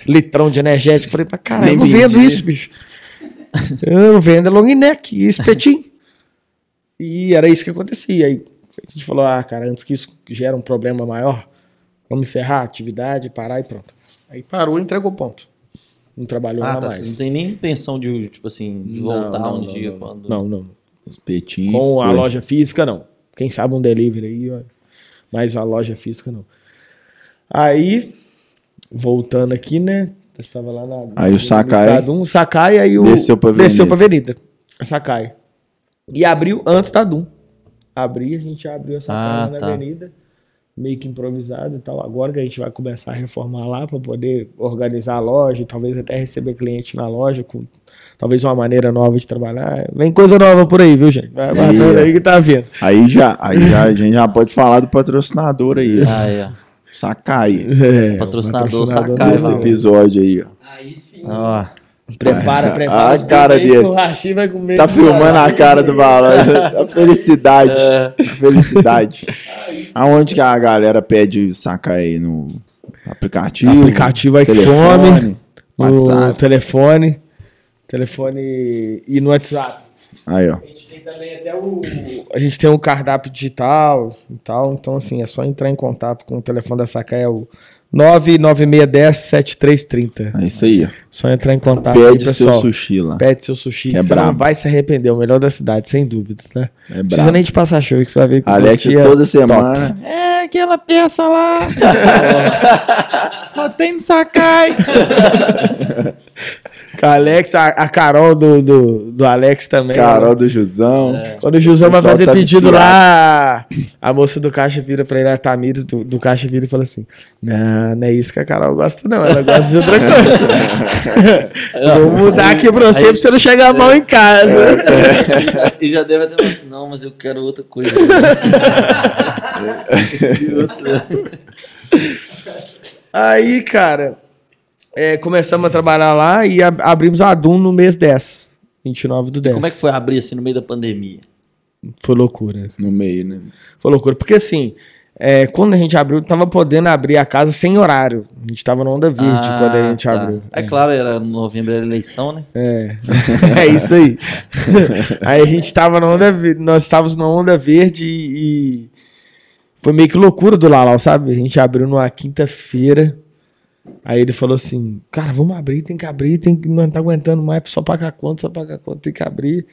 [SPEAKER 4] litrão de energético. Falei, pra caralho, eu não vendo
[SPEAKER 1] vendia.
[SPEAKER 4] isso, bicho. Eu não vendo é long neck e espetinho. E era isso que acontecia. Aí a gente falou, ah, cara, antes que isso gere um problema maior, vamos encerrar a atividade, parar e pronto. Aí parou e entregou ponto. Não trabalhou
[SPEAKER 2] Ah,
[SPEAKER 4] lá
[SPEAKER 2] tá.
[SPEAKER 4] mais.
[SPEAKER 2] Você não tem nem intenção de, tipo assim, de voltar
[SPEAKER 4] não,
[SPEAKER 2] um
[SPEAKER 4] não,
[SPEAKER 2] dia
[SPEAKER 4] não,
[SPEAKER 2] quando.
[SPEAKER 4] Não, não.
[SPEAKER 1] Espetinho.
[SPEAKER 4] Com a loja física, não. Quem sabe um delivery aí, ó. mas a loja física, não. Aí, voltando aqui, né? Eu estava lá na.
[SPEAKER 1] Aí o Sakai
[SPEAKER 4] um, Sakai, aí o.
[SPEAKER 1] desceu pra
[SPEAKER 4] Desceu
[SPEAKER 1] avenida.
[SPEAKER 4] pra avenida. A Sakai. E abriu antes da Dum. Abri, a gente abriu a Sakai
[SPEAKER 2] Ah,
[SPEAKER 4] na
[SPEAKER 2] tá.
[SPEAKER 4] avenida. Meio que improvisado e tal. Agora que a gente vai começar a reformar lá para poder organizar a loja, e talvez até receber cliente na loja com talvez uma maneira nova de trabalhar. Vem coisa nova por aí, viu, gente? Vai aguardando aí que tá vendo.
[SPEAKER 1] Aí já, aí já, a gente já pode falar do patrocinador aí.
[SPEAKER 2] Ah, é.
[SPEAKER 1] Sacai.
[SPEAKER 4] É,
[SPEAKER 2] Patrocinador
[SPEAKER 4] o
[SPEAKER 2] Sakai,
[SPEAKER 1] Desse
[SPEAKER 2] vai.
[SPEAKER 1] episódio aí, ó.
[SPEAKER 3] Aí sim.
[SPEAKER 2] Ó,
[SPEAKER 4] Prepara, prepara.
[SPEAKER 1] A cara dele.
[SPEAKER 4] que O Rachi vai comer.
[SPEAKER 1] Tá filmando a cara do balão. A felicidade.
[SPEAKER 2] É.
[SPEAKER 1] A felicidade. Aonde que a galera pede Sacai aí? No aplicativo?
[SPEAKER 4] Aplicativo iPhone,
[SPEAKER 1] telefone,
[SPEAKER 4] no
[SPEAKER 1] WhatsApp.
[SPEAKER 4] telefone. Telefone e no WhatsApp.
[SPEAKER 1] Aí, ó.
[SPEAKER 4] A gente tem também até o. A gente tem um cardápio digital e tal. Então, assim, é só entrar em contato com o telefone da Sakai, é o 996107330.
[SPEAKER 1] É isso aí.
[SPEAKER 4] Só entrar em contato aí,
[SPEAKER 1] Pede seu
[SPEAKER 4] pessoal.
[SPEAKER 1] sushi lá.
[SPEAKER 4] Pede seu sushi,
[SPEAKER 1] Que é
[SPEAKER 4] você não vai se arrepender. O melhor da cidade, sem dúvida, tá?
[SPEAKER 1] É
[SPEAKER 4] Não precisa nem de passar show, que você vai ver que
[SPEAKER 1] Alex toda
[SPEAKER 4] top.
[SPEAKER 1] semana. É aquela peça lá. Só tem no Sakai.
[SPEAKER 4] Com a Alex, a, a Carol do, do, do Alex também.
[SPEAKER 1] Carol do Jusão.
[SPEAKER 4] Quando o Jusão vai fazer
[SPEAKER 1] tá
[SPEAKER 4] pedido
[SPEAKER 1] viciado.
[SPEAKER 4] lá, a moça do caixa vira pra ele, a Tamires do, do caixa vira e fala assim: Não, não é isso que a Carol gosta, não. Ela gosta de outra coisa. Vou mudar aqui pra você
[SPEAKER 2] Aí-
[SPEAKER 4] pra você não chegar mal em casa.
[SPEAKER 2] E já deve ter falado assim, não, mas eu quero outra coisa.
[SPEAKER 4] Aí, cara, é, começamos a trabalhar lá e ab- abrimos a Dum no mês 10. 29 do 10.
[SPEAKER 2] Como é que foi abrir assim no meio da pandemia?
[SPEAKER 4] Foi loucura.
[SPEAKER 1] No meio, né?
[SPEAKER 4] Foi loucura. Porque assim, é, quando a gente abriu, tava podendo abrir a casa sem horário. A gente tava na onda verde
[SPEAKER 2] Ah,
[SPEAKER 4] quando a gente
[SPEAKER 2] tá.
[SPEAKER 4] abriu.
[SPEAKER 2] É claro, era novembro era eleição, né?
[SPEAKER 4] É, é isso aí. aí a gente tava na onda verde, nós estávamos na onda verde e, e foi meio que loucura do Lalau, sabe? A gente abriu numa quinta-feira. Aí ele falou assim: Cara, vamos abrir, tem que abrir, tem que, não tá aguentando mais, só pagar conta, só pagar conta, tem que abrir.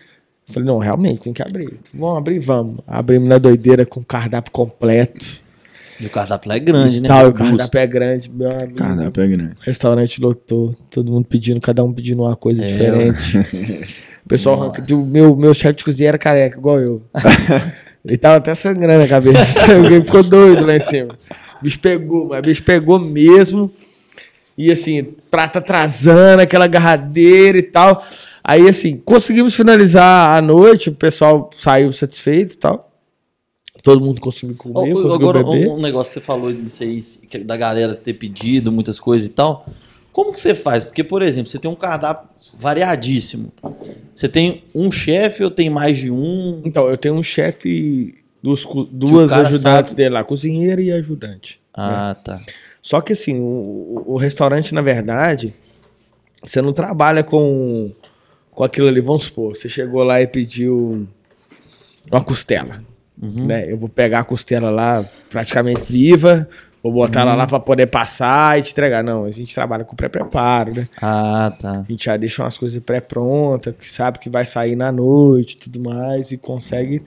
[SPEAKER 4] Eu falei: Não, realmente tem que abrir. Vamos abrir, vamos. Abrimos na doideira com cardápio completo.
[SPEAKER 2] E o cardápio lá é grande, né?
[SPEAKER 4] Tal, o cardápio é grande, meu amigo.
[SPEAKER 1] Cardápio é grande.
[SPEAKER 4] O restaurante lotou, todo mundo pedindo, cada um pedindo uma coisa
[SPEAKER 2] É,
[SPEAKER 4] diferente. O pessoal,
[SPEAKER 2] Nossa.
[SPEAKER 4] o meu, meu chefe de cozinha era careca, igual eu. Ele tava até sangrando a cabeça. Alguém ficou doido lá em cima. O bicho pegou, mas o bicho pegou mesmo. E assim, prata atrasando, aquela agarradeira e tal. Aí, assim, conseguimos finalizar a noite, o pessoal saiu satisfeito e tal. Todo mundo conseguiu comer,
[SPEAKER 2] ô,
[SPEAKER 4] conseguiu
[SPEAKER 2] Agora,
[SPEAKER 4] beber.
[SPEAKER 2] um negócio que você falou disso aí, da galera ter pedido muitas coisas e tal. Como que você faz? Porque, por exemplo, você tem um cardápio variadíssimo. Você tem um chefe ou tem mais de um?
[SPEAKER 4] Então, eu tenho um chefe, duas, ajudantes
[SPEAKER 2] sabe-
[SPEAKER 4] dele lá, cozinheira e ajudante.
[SPEAKER 2] Ah, tá.
[SPEAKER 4] Só que assim, o, o restaurante, na verdade, você não trabalha com, com aquilo ali. Vamos supor, você chegou lá e pediu uma costela.
[SPEAKER 2] Uhum.
[SPEAKER 4] Né? Eu vou pegar a costela lá praticamente viva, vou botar ela lá para poder passar e te entregar. Não, a gente trabalha com pré-preparo, né?
[SPEAKER 2] Ah, tá.
[SPEAKER 4] A gente já deixa umas coisas pré-prontas, que sabe que vai sair na noite e tudo mais, e consegue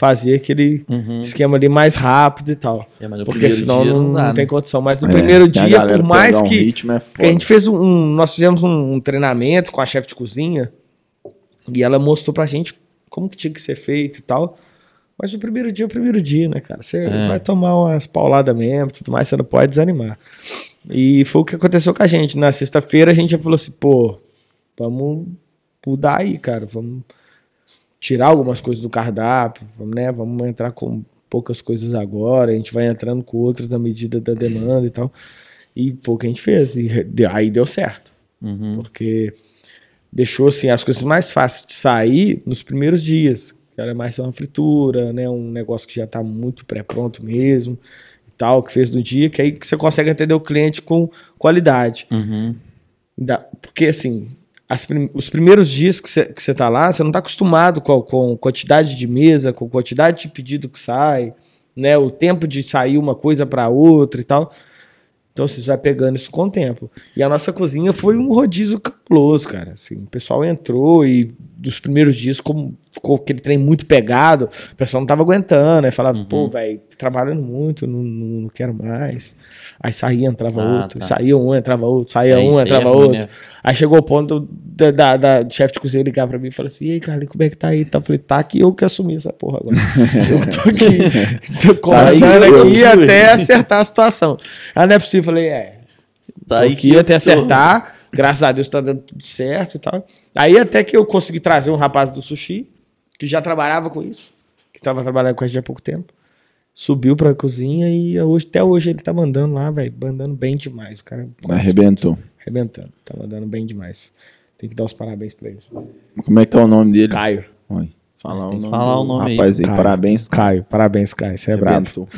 [SPEAKER 4] fazer aquele
[SPEAKER 2] Uhum.
[SPEAKER 4] esquema ali mais rápido e tal.
[SPEAKER 2] É,
[SPEAKER 4] Porque senão
[SPEAKER 2] dia
[SPEAKER 4] não,
[SPEAKER 2] dá,
[SPEAKER 4] não
[SPEAKER 2] né?
[SPEAKER 4] tem condição. Mas no
[SPEAKER 1] É,
[SPEAKER 4] primeiro dia, por mais
[SPEAKER 1] um
[SPEAKER 4] que,
[SPEAKER 1] ritmo é
[SPEAKER 4] porque a gente fez um. Nós fizemos um, um treinamento com a chefe de cozinha e ela mostrou pra gente como que tinha que ser feito e tal. Mas o primeiro dia é o primeiro dia, né, cara? Você
[SPEAKER 2] É.
[SPEAKER 4] vai tomar umas pauladas mesmo, tudo mais, você não pode desanimar. E foi o que aconteceu com a gente. Na sexta-feira a gente já falou assim, pô, vamos mudar aí, cara. Vamos tirar algumas coisas do cardápio, vamos, né? Vamos entrar com poucas coisas agora, a gente vai entrando com outras na medida da demanda e tal. E foi o que a gente fez. E aí deu certo.
[SPEAKER 2] Uhum.
[SPEAKER 4] Porque deixou assim, as coisas mais fáceis de sair nos primeiros dias. Que era mais uma fritura, né? Um negócio que já está muito pré-pronto mesmo e tal, que fez no dia, que aí você consegue atender o cliente com qualidade.
[SPEAKER 2] Uhum.
[SPEAKER 4] Porque assim, as prim- os primeiros dias que você que você tá lá, você não tá acostumado com, com quantidade de mesa, com quantidade de pedido que sai, né? O tempo de sair uma coisa para outra e tal. Então você vai pegando isso com o tempo. E a nossa cozinha foi um rodízio cabuloso, cara. Assim, o pessoal entrou e dos primeiros dias, como ficou aquele trem muito pegado, o pessoal não tava aguentando. Aí falava,
[SPEAKER 2] Uhum.
[SPEAKER 4] pô, velho, trabalhando muito, não, não, não quero mais. Aí saía, entrava
[SPEAKER 2] Ah,
[SPEAKER 4] outro.
[SPEAKER 2] tá.
[SPEAKER 4] Saía um, entrava outro. Saía
[SPEAKER 2] É,
[SPEAKER 4] um,
[SPEAKER 2] aí
[SPEAKER 4] entrava
[SPEAKER 2] é
[SPEAKER 4] outro.
[SPEAKER 2] né?
[SPEAKER 4] Aí chegou o ponto da, da, da chefe de cozinha ligar pra mim e falar assim: e aí, Carlinhos, como é que tá aí? Tá, eu falei, tá aqui eu que assumi essa porra agora. eu tô aqui, tô comandando
[SPEAKER 2] eu-
[SPEAKER 4] aqui até acertar a situação. Ah, não é possível. Eu falei, é,
[SPEAKER 2] Tá aí
[SPEAKER 4] aqui até
[SPEAKER 2] eu
[SPEAKER 4] acertar. Graças a Deus tá dando tudo certo e tal. Aí até que eu consegui trazer um rapaz do sushi, que já trabalhava com isso, que tava trabalhando com gente há pouco tempo. Subiu pra cozinha e hoje, até hoje ele tá mandando lá, velho. Mandando bem demais. O cara
[SPEAKER 1] Arrebentou.
[SPEAKER 4] arrebentando. Tá mandando bem demais. Tem que dar os parabéns pra ele.
[SPEAKER 1] Como é que é o nome dele?
[SPEAKER 4] Caio.
[SPEAKER 1] Oi. Falar o
[SPEAKER 2] tem que
[SPEAKER 1] nome
[SPEAKER 2] falar o nome aí.
[SPEAKER 1] Rapaz aí,
[SPEAKER 4] Caio.
[SPEAKER 1] parabéns.
[SPEAKER 4] Caio, parabéns, Caio. Você é brabo.
[SPEAKER 1] Arrebentou.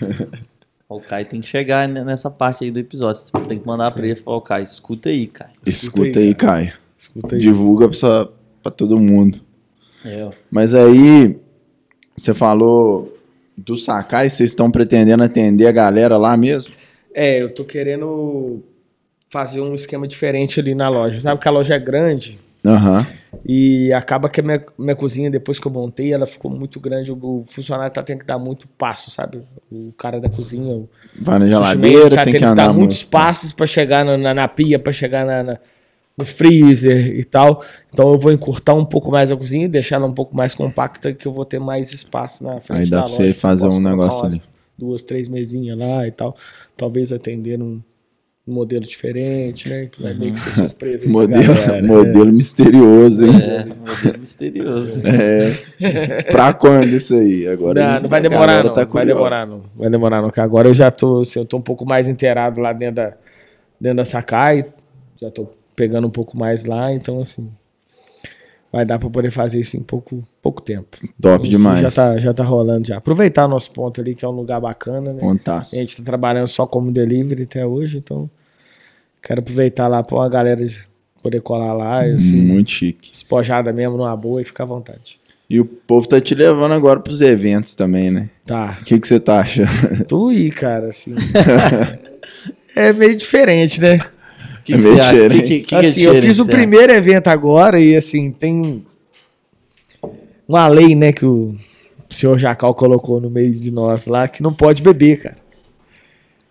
[SPEAKER 2] O Caio tem que chegar ne- nessa parte aí do episódio. Você tem que mandar pra ele e falar, "Ô, Caio, escuta aí, Caio.
[SPEAKER 1] Escuta aí, Caio.
[SPEAKER 4] Escuta aí.
[SPEAKER 1] Divulga pra, pra todo mundo.
[SPEAKER 2] É.
[SPEAKER 1] Mas aí, você falou do Sakai, vocês estão pretendendo atender a galera lá mesmo?
[SPEAKER 4] É, eu tô querendo fazer um esquema diferente ali na loja. Sabe que a loja é grande
[SPEAKER 1] Aham.
[SPEAKER 4] e acaba que a minha, minha cozinha, depois que eu montei, ela ficou muito grande. O, o funcionário tá tendo que dar muito passo, sabe? O cara da cozinha, o
[SPEAKER 1] Vai na geladeira,
[SPEAKER 4] tá
[SPEAKER 1] tem
[SPEAKER 4] tendo
[SPEAKER 1] que andar
[SPEAKER 4] dar muitos
[SPEAKER 1] muito.
[SPEAKER 4] passos pra chegar na, na, na pia, pra chegar na, na- no freezer e tal. Então eu vou encurtar um pouco mais a cozinha e deixar ela um pouco mais compacta, que eu vou ter mais espaço na frente
[SPEAKER 1] Aí dá
[SPEAKER 4] da
[SPEAKER 1] pra
[SPEAKER 4] loja.
[SPEAKER 1] você fazer um negócio ali.
[SPEAKER 4] Duas, três mesinhas lá e tal. Talvez atender num modelo diferente, né? Que vai meio que ser surpresa.
[SPEAKER 1] Modelo,
[SPEAKER 4] galera,
[SPEAKER 1] modelo misterioso, hein?
[SPEAKER 2] É, modelo misterioso.
[SPEAKER 1] É. pra quando isso aí? Agora
[SPEAKER 4] Não, não vai
[SPEAKER 1] a
[SPEAKER 4] demorar, não.
[SPEAKER 1] tá
[SPEAKER 4] vai demorar, não. Vai demorar, não. Que agora eu já tô, assim, eu tô um pouco mais inteirado lá dentro da, dentro da Sakai. Já tô pegando um pouco mais lá, então, assim. Vai dar pra poder fazer isso em pouco, pouco tempo.
[SPEAKER 1] Top demais.
[SPEAKER 4] Já tá, já tá rolando já. Aproveitar o nosso ponto ali, que é um lugar bacana, né?
[SPEAKER 1] Contaço.
[SPEAKER 4] A gente tá trabalhando só como delivery até hoje, então. Quero aproveitar lá pra uma galera poder colar lá, e, assim,
[SPEAKER 1] Muito chique.
[SPEAKER 4] espojada mesmo, numa boa e ficar à vontade.
[SPEAKER 1] E o povo tá te levando agora pros eventos também, né?
[SPEAKER 4] Tá.
[SPEAKER 1] O que que você tá achando?
[SPEAKER 4] Tu aí, cara, assim. é meio diferente, né?
[SPEAKER 2] O que,
[SPEAKER 1] É
[SPEAKER 2] que você acha? Que, que, que
[SPEAKER 4] assim,
[SPEAKER 2] é
[SPEAKER 4] eu fiz o primeiro evento agora e assim, tem uma lei, né, que o senhor Jacal colocou no meio de nós lá, que não pode beber, cara.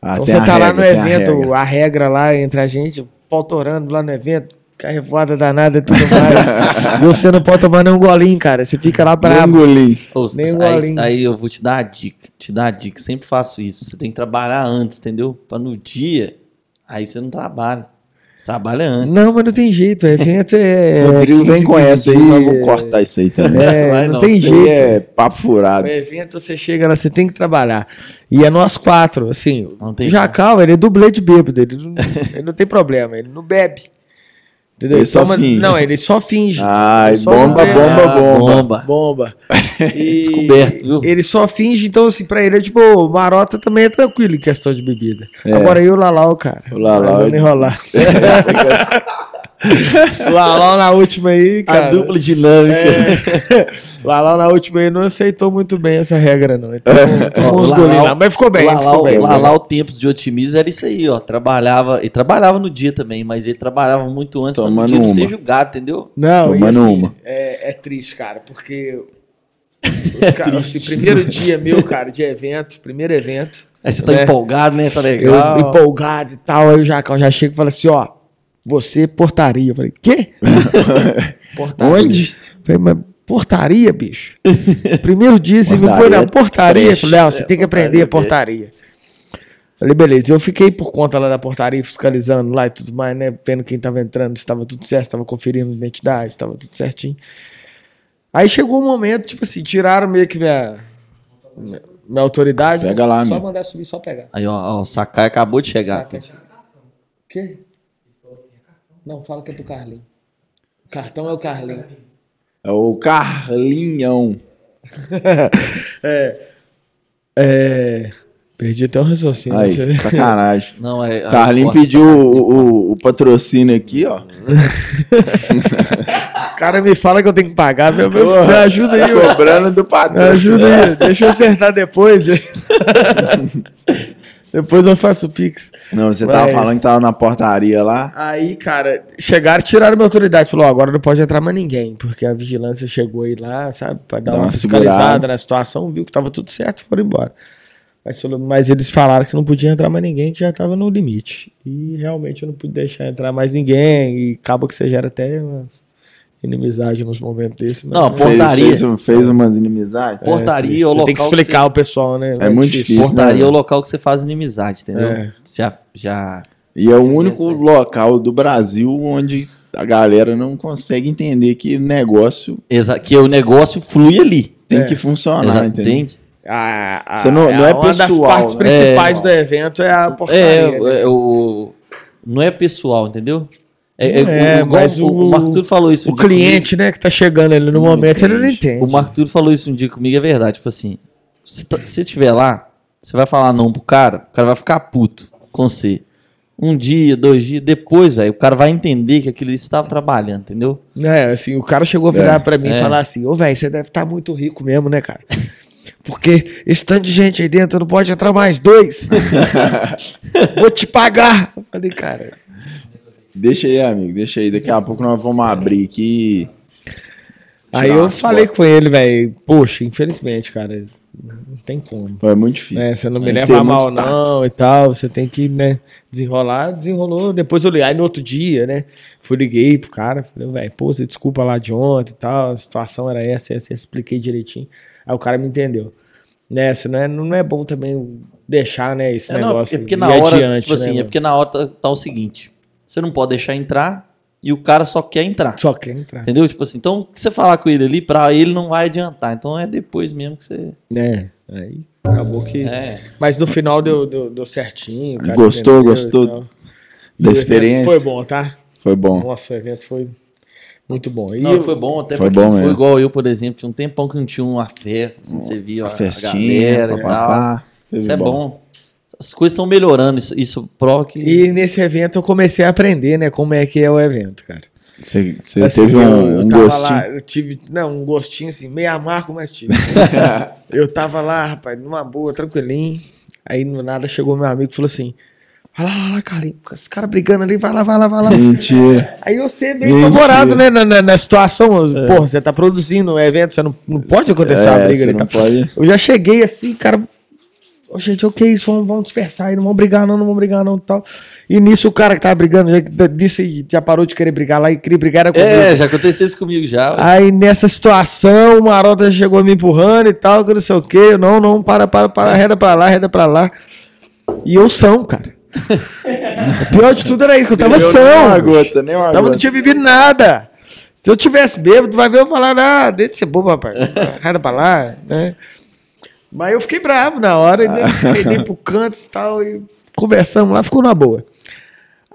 [SPEAKER 1] Ah,
[SPEAKER 4] então você tá lá
[SPEAKER 1] regra,
[SPEAKER 4] no
[SPEAKER 1] tem a
[SPEAKER 4] evento,
[SPEAKER 1] regra.
[SPEAKER 4] a regra. lá entre a gente, pau torando lá no evento, carrevoada danada e tudo mais. e você não pode tomar nenhum golinho, cara. Você fica lá
[SPEAKER 1] Nem
[SPEAKER 4] brabo.
[SPEAKER 1] engoli.
[SPEAKER 2] Ô,
[SPEAKER 4] Nem um
[SPEAKER 2] aí,
[SPEAKER 4] golinho.
[SPEAKER 2] aí eu vou te dar a dica. Te dar a dica. Sempre faço isso. Você tem que trabalhar antes, entendeu? Pra no dia, aí você não trabalha. Você trabalha antes.
[SPEAKER 4] Não, mas não tem jeito, o evento é.
[SPEAKER 1] Rodrigo
[SPEAKER 4] 15,
[SPEAKER 1] vem com
[SPEAKER 4] 15
[SPEAKER 1] essa aí, mas vou cortar isso aí também.
[SPEAKER 4] É,
[SPEAKER 2] Vai
[SPEAKER 4] não,
[SPEAKER 2] não,
[SPEAKER 4] tem jeito.
[SPEAKER 1] é papo furado.
[SPEAKER 4] O evento, você chega lá, você tem que trabalhar. E é nós quatro, assim.
[SPEAKER 2] Não tem
[SPEAKER 4] o Jacal, ele é dublê de bêbado, ele não, ele não tem problema, ele não bebe. Entendeu?
[SPEAKER 1] Ele só
[SPEAKER 4] Toma-
[SPEAKER 1] finge.
[SPEAKER 4] Não, ele só finge.
[SPEAKER 1] Ai,
[SPEAKER 4] só
[SPEAKER 1] bomba,
[SPEAKER 4] não
[SPEAKER 1] bomba,
[SPEAKER 2] Ah,
[SPEAKER 1] bomba.
[SPEAKER 2] bomba.
[SPEAKER 4] Bomba. E
[SPEAKER 2] Descoberto, viu?
[SPEAKER 4] Ele só finge, então, assim, pra ele é tipo, o Marota também é tranquilo em questão de bebida.
[SPEAKER 1] É.
[SPEAKER 4] Agora eu e o Lalau, cara.
[SPEAKER 1] O Lalau
[SPEAKER 4] nós vamos
[SPEAKER 1] é-
[SPEAKER 4] enrolar. o Lalau na última aí, cara.
[SPEAKER 2] A dupla dinâmica.
[SPEAKER 4] É. Lalau na última aí não aceitou muito bem essa regra, não. Então,
[SPEAKER 1] É.
[SPEAKER 4] tomou
[SPEAKER 2] Ó,
[SPEAKER 4] uns golinhos lá. Mas ficou bem,
[SPEAKER 2] lá,
[SPEAKER 4] ficou
[SPEAKER 2] lá,
[SPEAKER 4] bem.
[SPEAKER 2] lá, lá o Tempos de Otimismo era isso aí, ó. Trabalhava, e trabalhava no dia também, mas ele trabalhava muito antes pra no
[SPEAKER 1] Tomando
[SPEAKER 2] dia não ser julgado, entendeu?
[SPEAKER 4] Não, e
[SPEAKER 1] Tomando
[SPEAKER 4] assim,
[SPEAKER 1] uma.
[SPEAKER 4] É, é triste, cara, porque. os caras, assim, primeiro dia meu, cara, de evento, primeiro evento.
[SPEAKER 2] Aí você tá
[SPEAKER 4] É.
[SPEAKER 2] empolgado, né? Tá
[SPEAKER 4] Eu
[SPEAKER 2] legal.
[SPEAKER 4] empolgado e tal, aí o Jacão já chega e fala assim: ó, você portaria. Eu falei, quê? portaria.
[SPEAKER 1] Onde?
[SPEAKER 4] Eu Falei, mas portaria, bicho? Primeiro dia você me põe
[SPEAKER 1] Portaria
[SPEAKER 4] na
[SPEAKER 1] é
[SPEAKER 4] portaria. Eu
[SPEAKER 1] trash.
[SPEAKER 4] falei, não, você
[SPEAKER 1] É,
[SPEAKER 4] tem que aprender a portaria. Falei, beleza. Eu fiquei por conta lá da portaria, fiscalizando lá e tudo mais, né? Vendo quem tava entrando, se estava tudo certo, estava conferindo identidade, estava tudo certinho. Aí chegou um momento, tipo assim, tiraram meio que minha, minha, minha autoridade.
[SPEAKER 1] Pega lá,
[SPEAKER 4] Só
[SPEAKER 1] meu.
[SPEAKER 4] mandar subir, só pegar.
[SPEAKER 2] Aí, ó, ó, o Sakai acabou de chegar.
[SPEAKER 4] Saca? Quê? Não, fala que é do Carlinho. O cartão é o Carlinho.
[SPEAKER 1] É o Carlinhão.
[SPEAKER 4] é. É. Perdi até o raciocínio.
[SPEAKER 1] Aí,
[SPEAKER 4] Você-
[SPEAKER 1] sacanagem.
[SPEAKER 2] Não, é.
[SPEAKER 1] O Carlinho pediu o, o- o patrocínio aqui, ó.
[SPEAKER 4] O cara me fala que eu tenho que pagar. Meu, meu, me ajuda aí,
[SPEAKER 1] Tá cobrando do
[SPEAKER 4] Me
[SPEAKER 1] patrão.
[SPEAKER 4] ajuda aí. Deixa eu acertar depois. depois eu faço o Pix.
[SPEAKER 1] Não, você tava
[SPEAKER 4] Mas-
[SPEAKER 1] falando que tava na portaria lá.
[SPEAKER 4] Aí, cara, chegaram, tiraram minha autoridade. Falou, ó, agora não pode entrar mais ninguém, porque a vigilância chegou aí lá, sabe, pra dar
[SPEAKER 1] Dá
[SPEAKER 4] uma,
[SPEAKER 1] uma
[SPEAKER 4] fiscalizada
[SPEAKER 1] segurada.
[SPEAKER 4] na situação, viu que tava tudo certo e foram embora. Mas, eles falaram que não podia entrar mais ninguém, que já tava no limite. E realmente eu não pude deixar entrar mais ninguém, e acaba que você gera até uma inimizade nos momentos desses. mas-
[SPEAKER 2] Não,
[SPEAKER 4] é,
[SPEAKER 2] Portaria.
[SPEAKER 1] Fez, fez, fez umas inimizades.
[SPEAKER 2] Portaria
[SPEAKER 4] triste.
[SPEAKER 2] é o
[SPEAKER 4] Você
[SPEAKER 2] local
[SPEAKER 4] tem que
[SPEAKER 2] que
[SPEAKER 4] explicar ao pessoal, né?
[SPEAKER 1] É muito difícil.
[SPEAKER 2] Portaria
[SPEAKER 1] né,
[SPEAKER 2] é o local que você faz inimizade, entendeu?
[SPEAKER 4] É.
[SPEAKER 2] Já, já.
[SPEAKER 1] E é o único local do Brasil onde a galera não consegue entender que o negócio
[SPEAKER 2] Exa que o negócio flui ali.
[SPEAKER 1] tem
[SPEAKER 4] É.
[SPEAKER 1] que funcionar,
[SPEAKER 2] Exa-
[SPEAKER 1] entendeu?
[SPEAKER 2] entende?
[SPEAKER 4] A, a,
[SPEAKER 1] Você não- não é
[SPEAKER 4] uma das
[SPEAKER 1] pessoal,
[SPEAKER 4] partes
[SPEAKER 1] né?
[SPEAKER 4] principais
[SPEAKER 2] É.
[SPEAKER 4] do evento é a
[SPEAKER 2] É,
[SPEAKER 4] portaria. né?
[SPEAKER 2] é, o, não é pessoal, entendeu? É,
[SPEAKER 4] é,
[SPEAKER 2] igual
[SPEAKER 4] mas
[SPEAKER 2] o,
[SPEAKER 4] o-
[SPEAKER 2] o Marco Túlio falou isso. um
[SPEAKER 4] O cliente, né, que tá chegando ali no
[SPEAKER 1] Não
[SPEAKER 4] momento, ele não
[SPEAKER 1] entende.
[SPEAKER 2] O Marco Túlio falou isso um dia comigo, é verdade. Tipo assim, se tá- você estiver lá, você vai falar não pro cara, o cara vai ficar puto com você. Um dia, dois dias, depois, velho, o cara vai entender que aquilo ali você estava trabalhando, entendeu?
[SPEAKER 4] É, assim, o cara chegou a virar
[SPEAKER 1] É,
[SPEAKER 4] pra mim e
[SPEAKER 2] é.
[SPEAKER 4] falar assim, ô, velho, você deve estar muito rico mesmo, né, cara? Porque esse tanto de gente aí dentro não pode entrar mais dois. Vou te pagar. Eu falei, cara,
[SPEAKER 1] Deixa aí, amigo, deixa aí. Daqui a pouco nós vamos abrir aqui.
[SPEAKER 4] Aí eu falei com ele, velho, poxa, infelizmente, cara, não tem como.
[SPEAKER 1] É muito difícil.
[SPEAKER 4] né? Você não me leva mal, não, e tal. Você tem que, né, desenrolar, desenrolou. Depois eu liguei. Aí no outro dia, né, fui liguei pro cara, falei, velho, pô, você desculpa lá de ontem e tal, a situação era essa, essa, essa, expliquei direitinho. Aí o cara me entendeu. Né, não é, não é bom também deixar, né, esse
[SPEAKER 2] É, não,
[SPEAKER 4] negócio
[SPEAKER 2] é porque na hora,
[SPEAKER 4] adiante,
[SPEAKER 2] tipo assim,
[SPEAKER 4] né,
[SPEAKER 2] é porque na hora tá, tá o seguinte, você não pode deixar entrar e o cara só quer entrar.
[SPEAKER 4] Só quer entrar.
[SPEAKER 2] Entendeu? Tipo assim, então o que você falar com ele ali, pra ele não vai adiantar. Então é depois mesmo que você.
[SPEAKER 4] né aí acabou que...
[SPEAKER 2] É.
[SPEAKER 4] Mas no final deu, deu, deu certinho.
[SPEAKER 1] Gostou,
[SPEAKER 4] entendeu
[SPEAKER 1] gostou Da experiência.
[SPEAKER 4] Foi bom, tá?
[SPEAKER 1] Foi bom.
[SPEAKER 4] Nossa, o evento foi muito bom. E
[SPEAKER 2] Não,
[SPEAKER 4] eu-
[SPEAKER 2] foi bom, até
[SPEAKER 1] Foi
[SPEAKER 2] porque
[SPEAKER 1] bom
[SPEAKER 2] foi
[SPEAKER 1] mesmo.
[SPEAKER 2] igual eu, por exemplo, tinha um tempão que não tinha uma festa, assim, você via
[SPEAKER 1] Uma
[SPEAKER 2] a,
[SPEAKER 1] festinha,
[SPEAKER 2] galera e tal. Isso é bom. As coisas estão melhorando, isso, isso prova que.
[SPEAKER 4] E nesse evento eu comecei a aprender, né, como é que é o evento, cara.
[SPEAKER 1] Você, você
[SPEAKER 4] Assim,
[SPEAKER 1] teve um,
[SPEAKER 4] eu, eu
[SPEAKER 1] um
[SPEAKER 4] tava
[SPEAKER 1] gostinho.
[SPEAKER 4] lá, eu tive, não, um gostinho assim, meio amargo, mas tive. eu tava lá, rapaz, numa boa, tranquilinho. Aí no nada chegou meu amigo e falou assim: Vai lá, vai lá, Carlinhos, os caras brigando ali, vai lá, vai lá, vai lá.
[SPEAKER 1] Mentira.
[SPEAKER 4] Aí eu sei bem
[SPEAKER 1] Mentira.
[SPEAKER 4] favorado, né, na, na- na situação. Porra, você tá produzindo um evento, você não, não pode acontecer uma
[SPEAKER 1] É,
[SPEAKER 4] briga
[SPEAKER 1] você
[SPEAKER 4] ali.
[SPEAKER 1] não
[SPEAKER 4] Tá?
[SPEAKER 1] pode.
[SPEAKER 4] Eu já cheguei assim, cara. Ô, gente, o que é isso? Vamos, vamos dispersar aí, não vamos brigar, não, não vamos brigar, não tal. E nisso o cara que tava brigando já disse e já parou de querer brigar lá e queria brigar era comigo.
[SPEAKER 2] É, já aconteceu isso comigo já.
[SPEAKER 4] Aí nessa situação, o Marota chegou me empurrando e tal, que não sei o que. Eu, não, não, para, para, para, reda pra lá, reda pra lá. E eu são, cara. o pior de tudo era isso, que eu tava
[SPEAKER 1] Eu Nem uma
[SPEAKER 4] são.
[SPEAKER 1] gota, nem uma
[SPEAKER 4] Tava, não tinha bebido nada. Se eu tivesse bêbado, vai ver eu falar, ah, deixa de ser bobo, rapaz. Reda pra lá, né? Mas eu fiquei bravo na hora, e dei pro canto e tal, e conversamos lá, ficou na boa.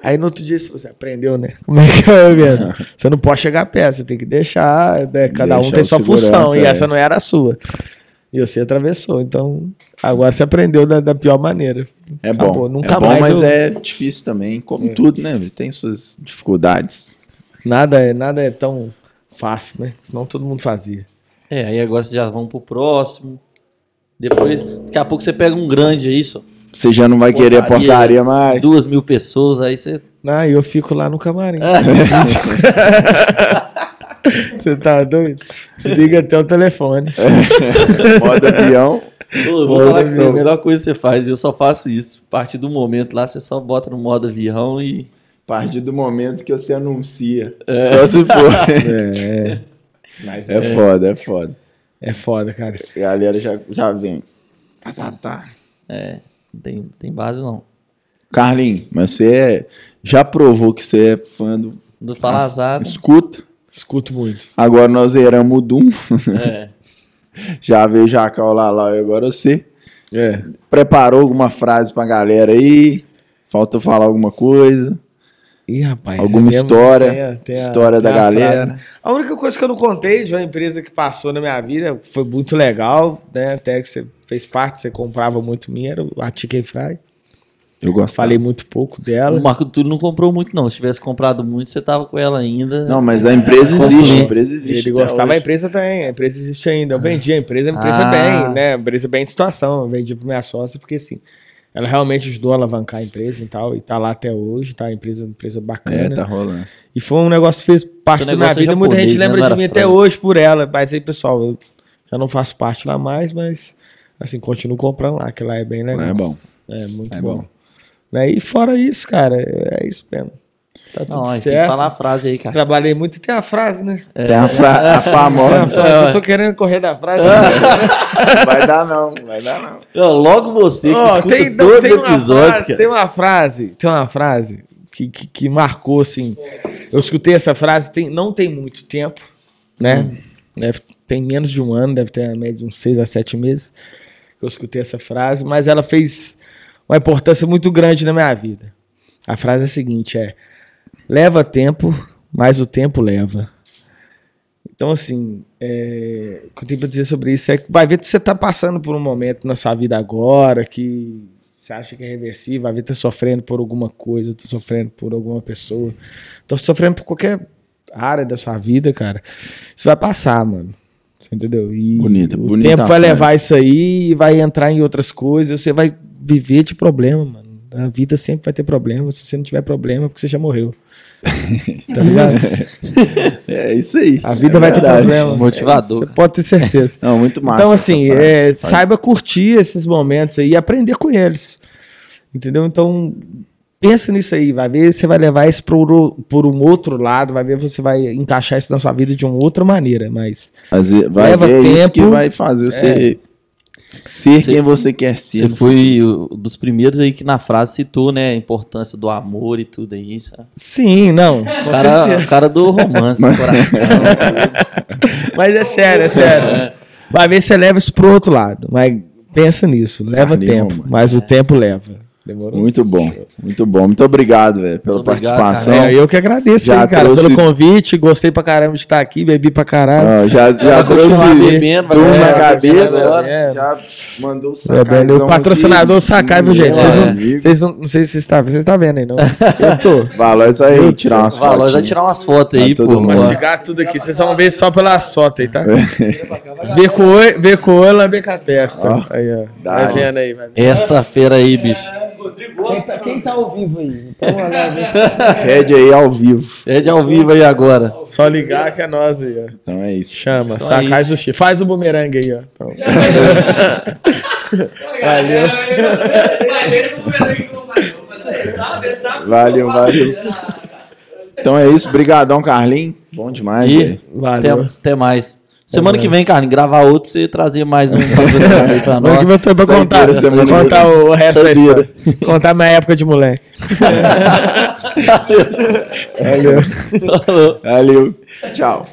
[SPEAKER 4] Aí no outro dia você aprendeu, né? Como é que é o evento? Você não pode chegar perto, você tem que deixar, né? cada um tem sua função, e
[SPEAKER 1] é.
[SPEAKER 4] essa não era a sua. E você atravessou, então agora você aprendeu da, da pior maneira.
[SPEAKER 1] É
[SPEAKER 4] Acabou,
[SPEAKER 1] bom.
[SPEAKER 4] nunca
[SPEAKER 1] é bom,
[SPEAKER 4] mais
[SPEAKER 1] mas
[SPEAKER 4] eu-
[SPEAKER 1] é difícil também. Como tudo, né? Tem suas dificuldades.
[SPEAKER 4] Nada, é- nada é tão fácil, né? Senão todo mundo fazia.
[SPEAKER 2] É, aí agora vocês já vão pro próximo. Depois, daqui a pouco você pega um grande aí, só.
[SPEAKER 1] Você já não vai querer
[SPEAKER 2] Portaria.
[SPEAKER 1] portaria mais.
[SPEAKER 2] Duas mil pessoas, aí você.
[SPEAKER 4] Ah, e eu fico lá no camarim. Você tá doido? Desliga até o telefone.
[SPEAKER 1] Modo avião.
[SPEAKER 2] Ô, vou falar que isso é a
[SPEAKER 4] não.
[SPEAKER 2] melhor coisa que você faz, eu só faço isso. A partir do momento lá, você só bota no modo avião e.
[SPEAKER 1] A partir do momento que você anuncia. Só se for.
[SPEAKER 4] É. Mas
[SPEAKER 1] É foda, é foda.
[SPEAKER 4] É foda, cara.
[SPEAKER 1] A galera já, já vem. Tá, tá, tá.
[SPEAKER 2] É, não tem, tem base não.
[SPEAKER 1] Carlinhos, mas você é- já provou que você é fã do.
[SPEAKER 2] Do Falazada.
[SPEAKER 1] Escuta.
[SPEAKER 4] Escuto muito.
[SPEAKER 1] Agora nós zeramos o Doom.
[SPEAKER 2] É.
[SPEAKER 1] Já veio o Jacal lá, lá e agora você.
[SPEAKER 4] É.
[SPEAKER 1] Preparou alguma frase pra galera aí? Falta falar alguma coisa?
[SPEAKER 4] Ih, rapaz.
[SPEAKER 1] alguma história?
[SPEAKER 4] tem a- tem a-
[SPEAKER 1] história da
[SPEAKER 4] a
[SPEAKER 1] galera?
[SPEAKER 4] frase. A única coisa que eu não contei de uma empresa que passou na minha vida foi muito legal, né? Até que você fez parte, você comprava muito minha, era a Chicken Fry.
[SPEAKER 1] Eu gosto.
[SPEAKER 4] Falei muito pouco dela.
[SPEAKER 2] O Marco Túlio não comprou muito, não. Se tivesse comprado muito, você tava com ela ainda.
[SPEAKER 1] Não, mas a empresa
[SPEAKER 2] Comprou.
[SPEAKER 1] existe. A empresa existe.
[SPEAKER 4] Ele gostava, a
[SPEAKER 1] hoje.
[SPEAKER 4] empresa tem, a empresa existe ainda. Eu vendi a empresa, a empresa
[SPEAKER 2] Ah.
[SPEAKER 4] bem, né? A empresa bem de situação. Eu vendi pra minha sócia, porque assim, ela realmente ajudou a alavancar a empresa e tal, e tá lá até hoje, tá? Empresa, empresa
[SPEAKER 1] É,
[SPEAKER 4] bacana.
[SPEAKER 1] tá rolando.
[SPEAKER 4] E foi um negócio que fez parte da minha
[SPEAKER 2] é
[SPEAKER 4] vida. Muita gente
[SPEAKER 2] japonês, né?
[SPEAKER 4] lembra de mim até hoje por ela. Mas aí, pessoal, eu já não faço parte lá mais, mas assim, continuo comprando lá, que lá é bem legal.
[SPEAKER 1] É bom.
[SPEAKER 4] É muito
[SPEAKER 1] É
[SPEAKER 4] bom.
[SPEAKER 1] bom.
[SPEAKER 4] Né? E fora isso, cara, é isso mesmo. Tá tudo
[SPEAKER 2] Não, aí tem que
[SPEAKER 4] certo.
[SPEAKER 2] falar a frase aí, cara.
[SPEAKER 4] Trabalhei muito e tem a frase, né?
[SPEAKER 1] Tem a, fra a
[SPEAKER 4] Tem a
[SPEAKER 1] famosa.
[SPEAKER 4] frase, eu tô querendo correr da frase.
[SPEAKER 1] vai dar não, vai dar não.
[SPEAKER 2] Não, logo você que
[SPEAKER 4] Ó,
[SPEAKER 2] escuta
[SPEAKER 4] tem, não,
[SPEAKER 2] todos
[SPEAKER 4] tem
[SPEAKER 2] episódios,
[SPEAKER 4] frase,
[SPEAKER 2] cara.
[SPEAKER 4] tem uma frase, tem uma frase que, que, que marcou, assim. Eu escutei essa frase tem, não tem muito tempo, né? Deve, tem menos de um ano, deve ter a média de uns seis a sete meses que eu escutei essa frase, mas ela fez uma importância muito grande na minha vida. A frase é a seguinte: é leva tempo, mas o tempo leva. Então, assim, é, o que eu tenho pra dizer sobre isso é que vai ver que você tá passando por um momento na sua vida agora que você acha que é reversível, vai ver que tá sofrendo por alguma coisa, tá sofrendo por alguma pessoa, tá sofrendo por qualquer área da sua vida, cara. Isso vai passar, mano. Você entendeu? E
[SPEAKER 1] Bonita,
[SPEAKER 4] o
[SPEAKER 1] bonita
[SPEAKER 4] tempo vai levar isso aí e vai entrar em outras coisas, você vai viver de problema, mano. A vida sempre vai ter problema. Se você não tiver problema, é porque você já morreu. Tá ligado?
[SPEAKER 1] É isso aí.
[SPEAKER 4] A vida
[SPEAKER 1] É
[SPEAKER 4] vai ter
[SPEAKER 1] verdade.
[SPEAKER 4] problema.
[SPEAKER 2] Motivador.
[SPEAKER 4] Você pode ter certeza.
[SPEAKER 1] Não, muito massa.
[SPEAKER 4] Então, assim, é, saiba curtir esses momentos aí e aprender com eles. Entendeu? Então, pensa nisso aí. Vai ver, você vai levar isso por, o- por um outro lado, vai ver, você vai encaixar isso na sua vida de uma outra maneira. Mas
[SPEAKER 1] Fazer- vai
[SPEAKER 4] leva
[SPEAKER 1] ver isso que
[SPEAKER 4] tempo.
[SPEAKER 1] vai fazer você ser
[SPEAKER 2] Você-
[SPEAKER 1] quem você quer ser.
[SPEAKER 2] Você foi o- dos primeiros aí que na frase citou, né, a importância do amor e tudo aí. sabe?
[SPEAKER 4] sim, não.
[SPEAKER 2] O cara, o cara do romance, coração.
[SPEAKER 4] Mas é sério, é sério. Vai ver se você leva isso pro outro lado. Mas pensa nisso. Leva
[SPEAKER 1] Carne
[SPEAKER 4] tempo.
[SPEAKER 1] Roma.
[SPEAKER 4] Mas o tempo leva. Demorou?
[SPEAKER 1] Muito bom, muito bom. Muito obrigado, velho, pela
[SPEAKER 2] obrigado,
[SPEAKER 1] participação.
[SPEAKER 4] É, eu que agradeço
[SPEAKER 1] Já
[SPEAKER 4] aí, cara,
[SPEAKER 1] trouxe-
[SPEAKER 4] pelo convite. Gostei pra caramba de estar aqui, bebi pra caralho.
[SPEAKER 1] Ah, já já trouxe
[SPEAKER 2] bebendo, continuar
[SPEAKER 1] na cabeça. Já mandou o
[SPEAKER 4] É, velho, o patrocinador
[SPEAKER 1] aqui.
[SPEAKER 4] Sakai, viu, gente? Vocês não, vocês não, não sei se vocês estão vocês estão vendo aí, não. Eu tô.
[SPEAKER 1] Valor vai
[SPEAKER 4] Meu
[SPEAKER 1] tirar umas
[SPEAKER 2] vai
[SPEAKER 1] fotos.
[SPEAKER 2] tirar umas fotos aí,
[SPEAKER 1] Tá
[SPEAKER 2] pô.
[SPEAKER 4] Mastigar tudo aqui. Vocês vão ver só pela foto aí, tá? Ver com o olho, ver com o olho, lamber com a testa.
[SPEAKER 1] Ó.
[SPEAKER 4] Aí, ó. Vai vendo aí, vai vendo.
[SPEAKER 2] Essa feira aí, bicho.
[SPEAKER 3] Rodrigo gosta.
[SPEAKER 4] ao vivo aí? Então,
[SPEAKER 1] Pede aí ao vivo.
[SPEAKER 2] É de ao vivo aí agora.
[SPEAKER 4] Só ligar que é nós aí, ó.
[SPEAKER 1] Então é isso.
[SPEAKER 4] Chama,
[SPEAKER 2] Então é
[SPEAKER 4] Sakai
[SPEAKER 2] isso.
[SPEAKER 4] Sushi. Faz o bumerangue aí, ó. Então.
[SPEAKER 3] Valeu. É.
[SPEAKER 1] Valeu, valeu. Então é isso. Brigadão, Carlinhos. Bom demais,
[SPEAKER 2] E
[SPEAKER 1] velho.
[SPEAKER 2] até,
[SPEAKER 4] Valeu.
[SPEAKER 2] até mais. Semana que vem, Carlinhos, gravar outro pra você trazer mais um patrocinador aí pra
[SPEAKER 4] Semana que vem eu
[SPEAKER 2] nós.
[SPEAKER 4] tô pra contar,
[SPEAKER 1] semana
[SPEAKER 4] contar o resto da
[SPEAKER 1] Saideira.
[SPEAKER 4] história. Contar minha época de moleque. Valeu.
[SPEAKER 1] Valeu. Tchau.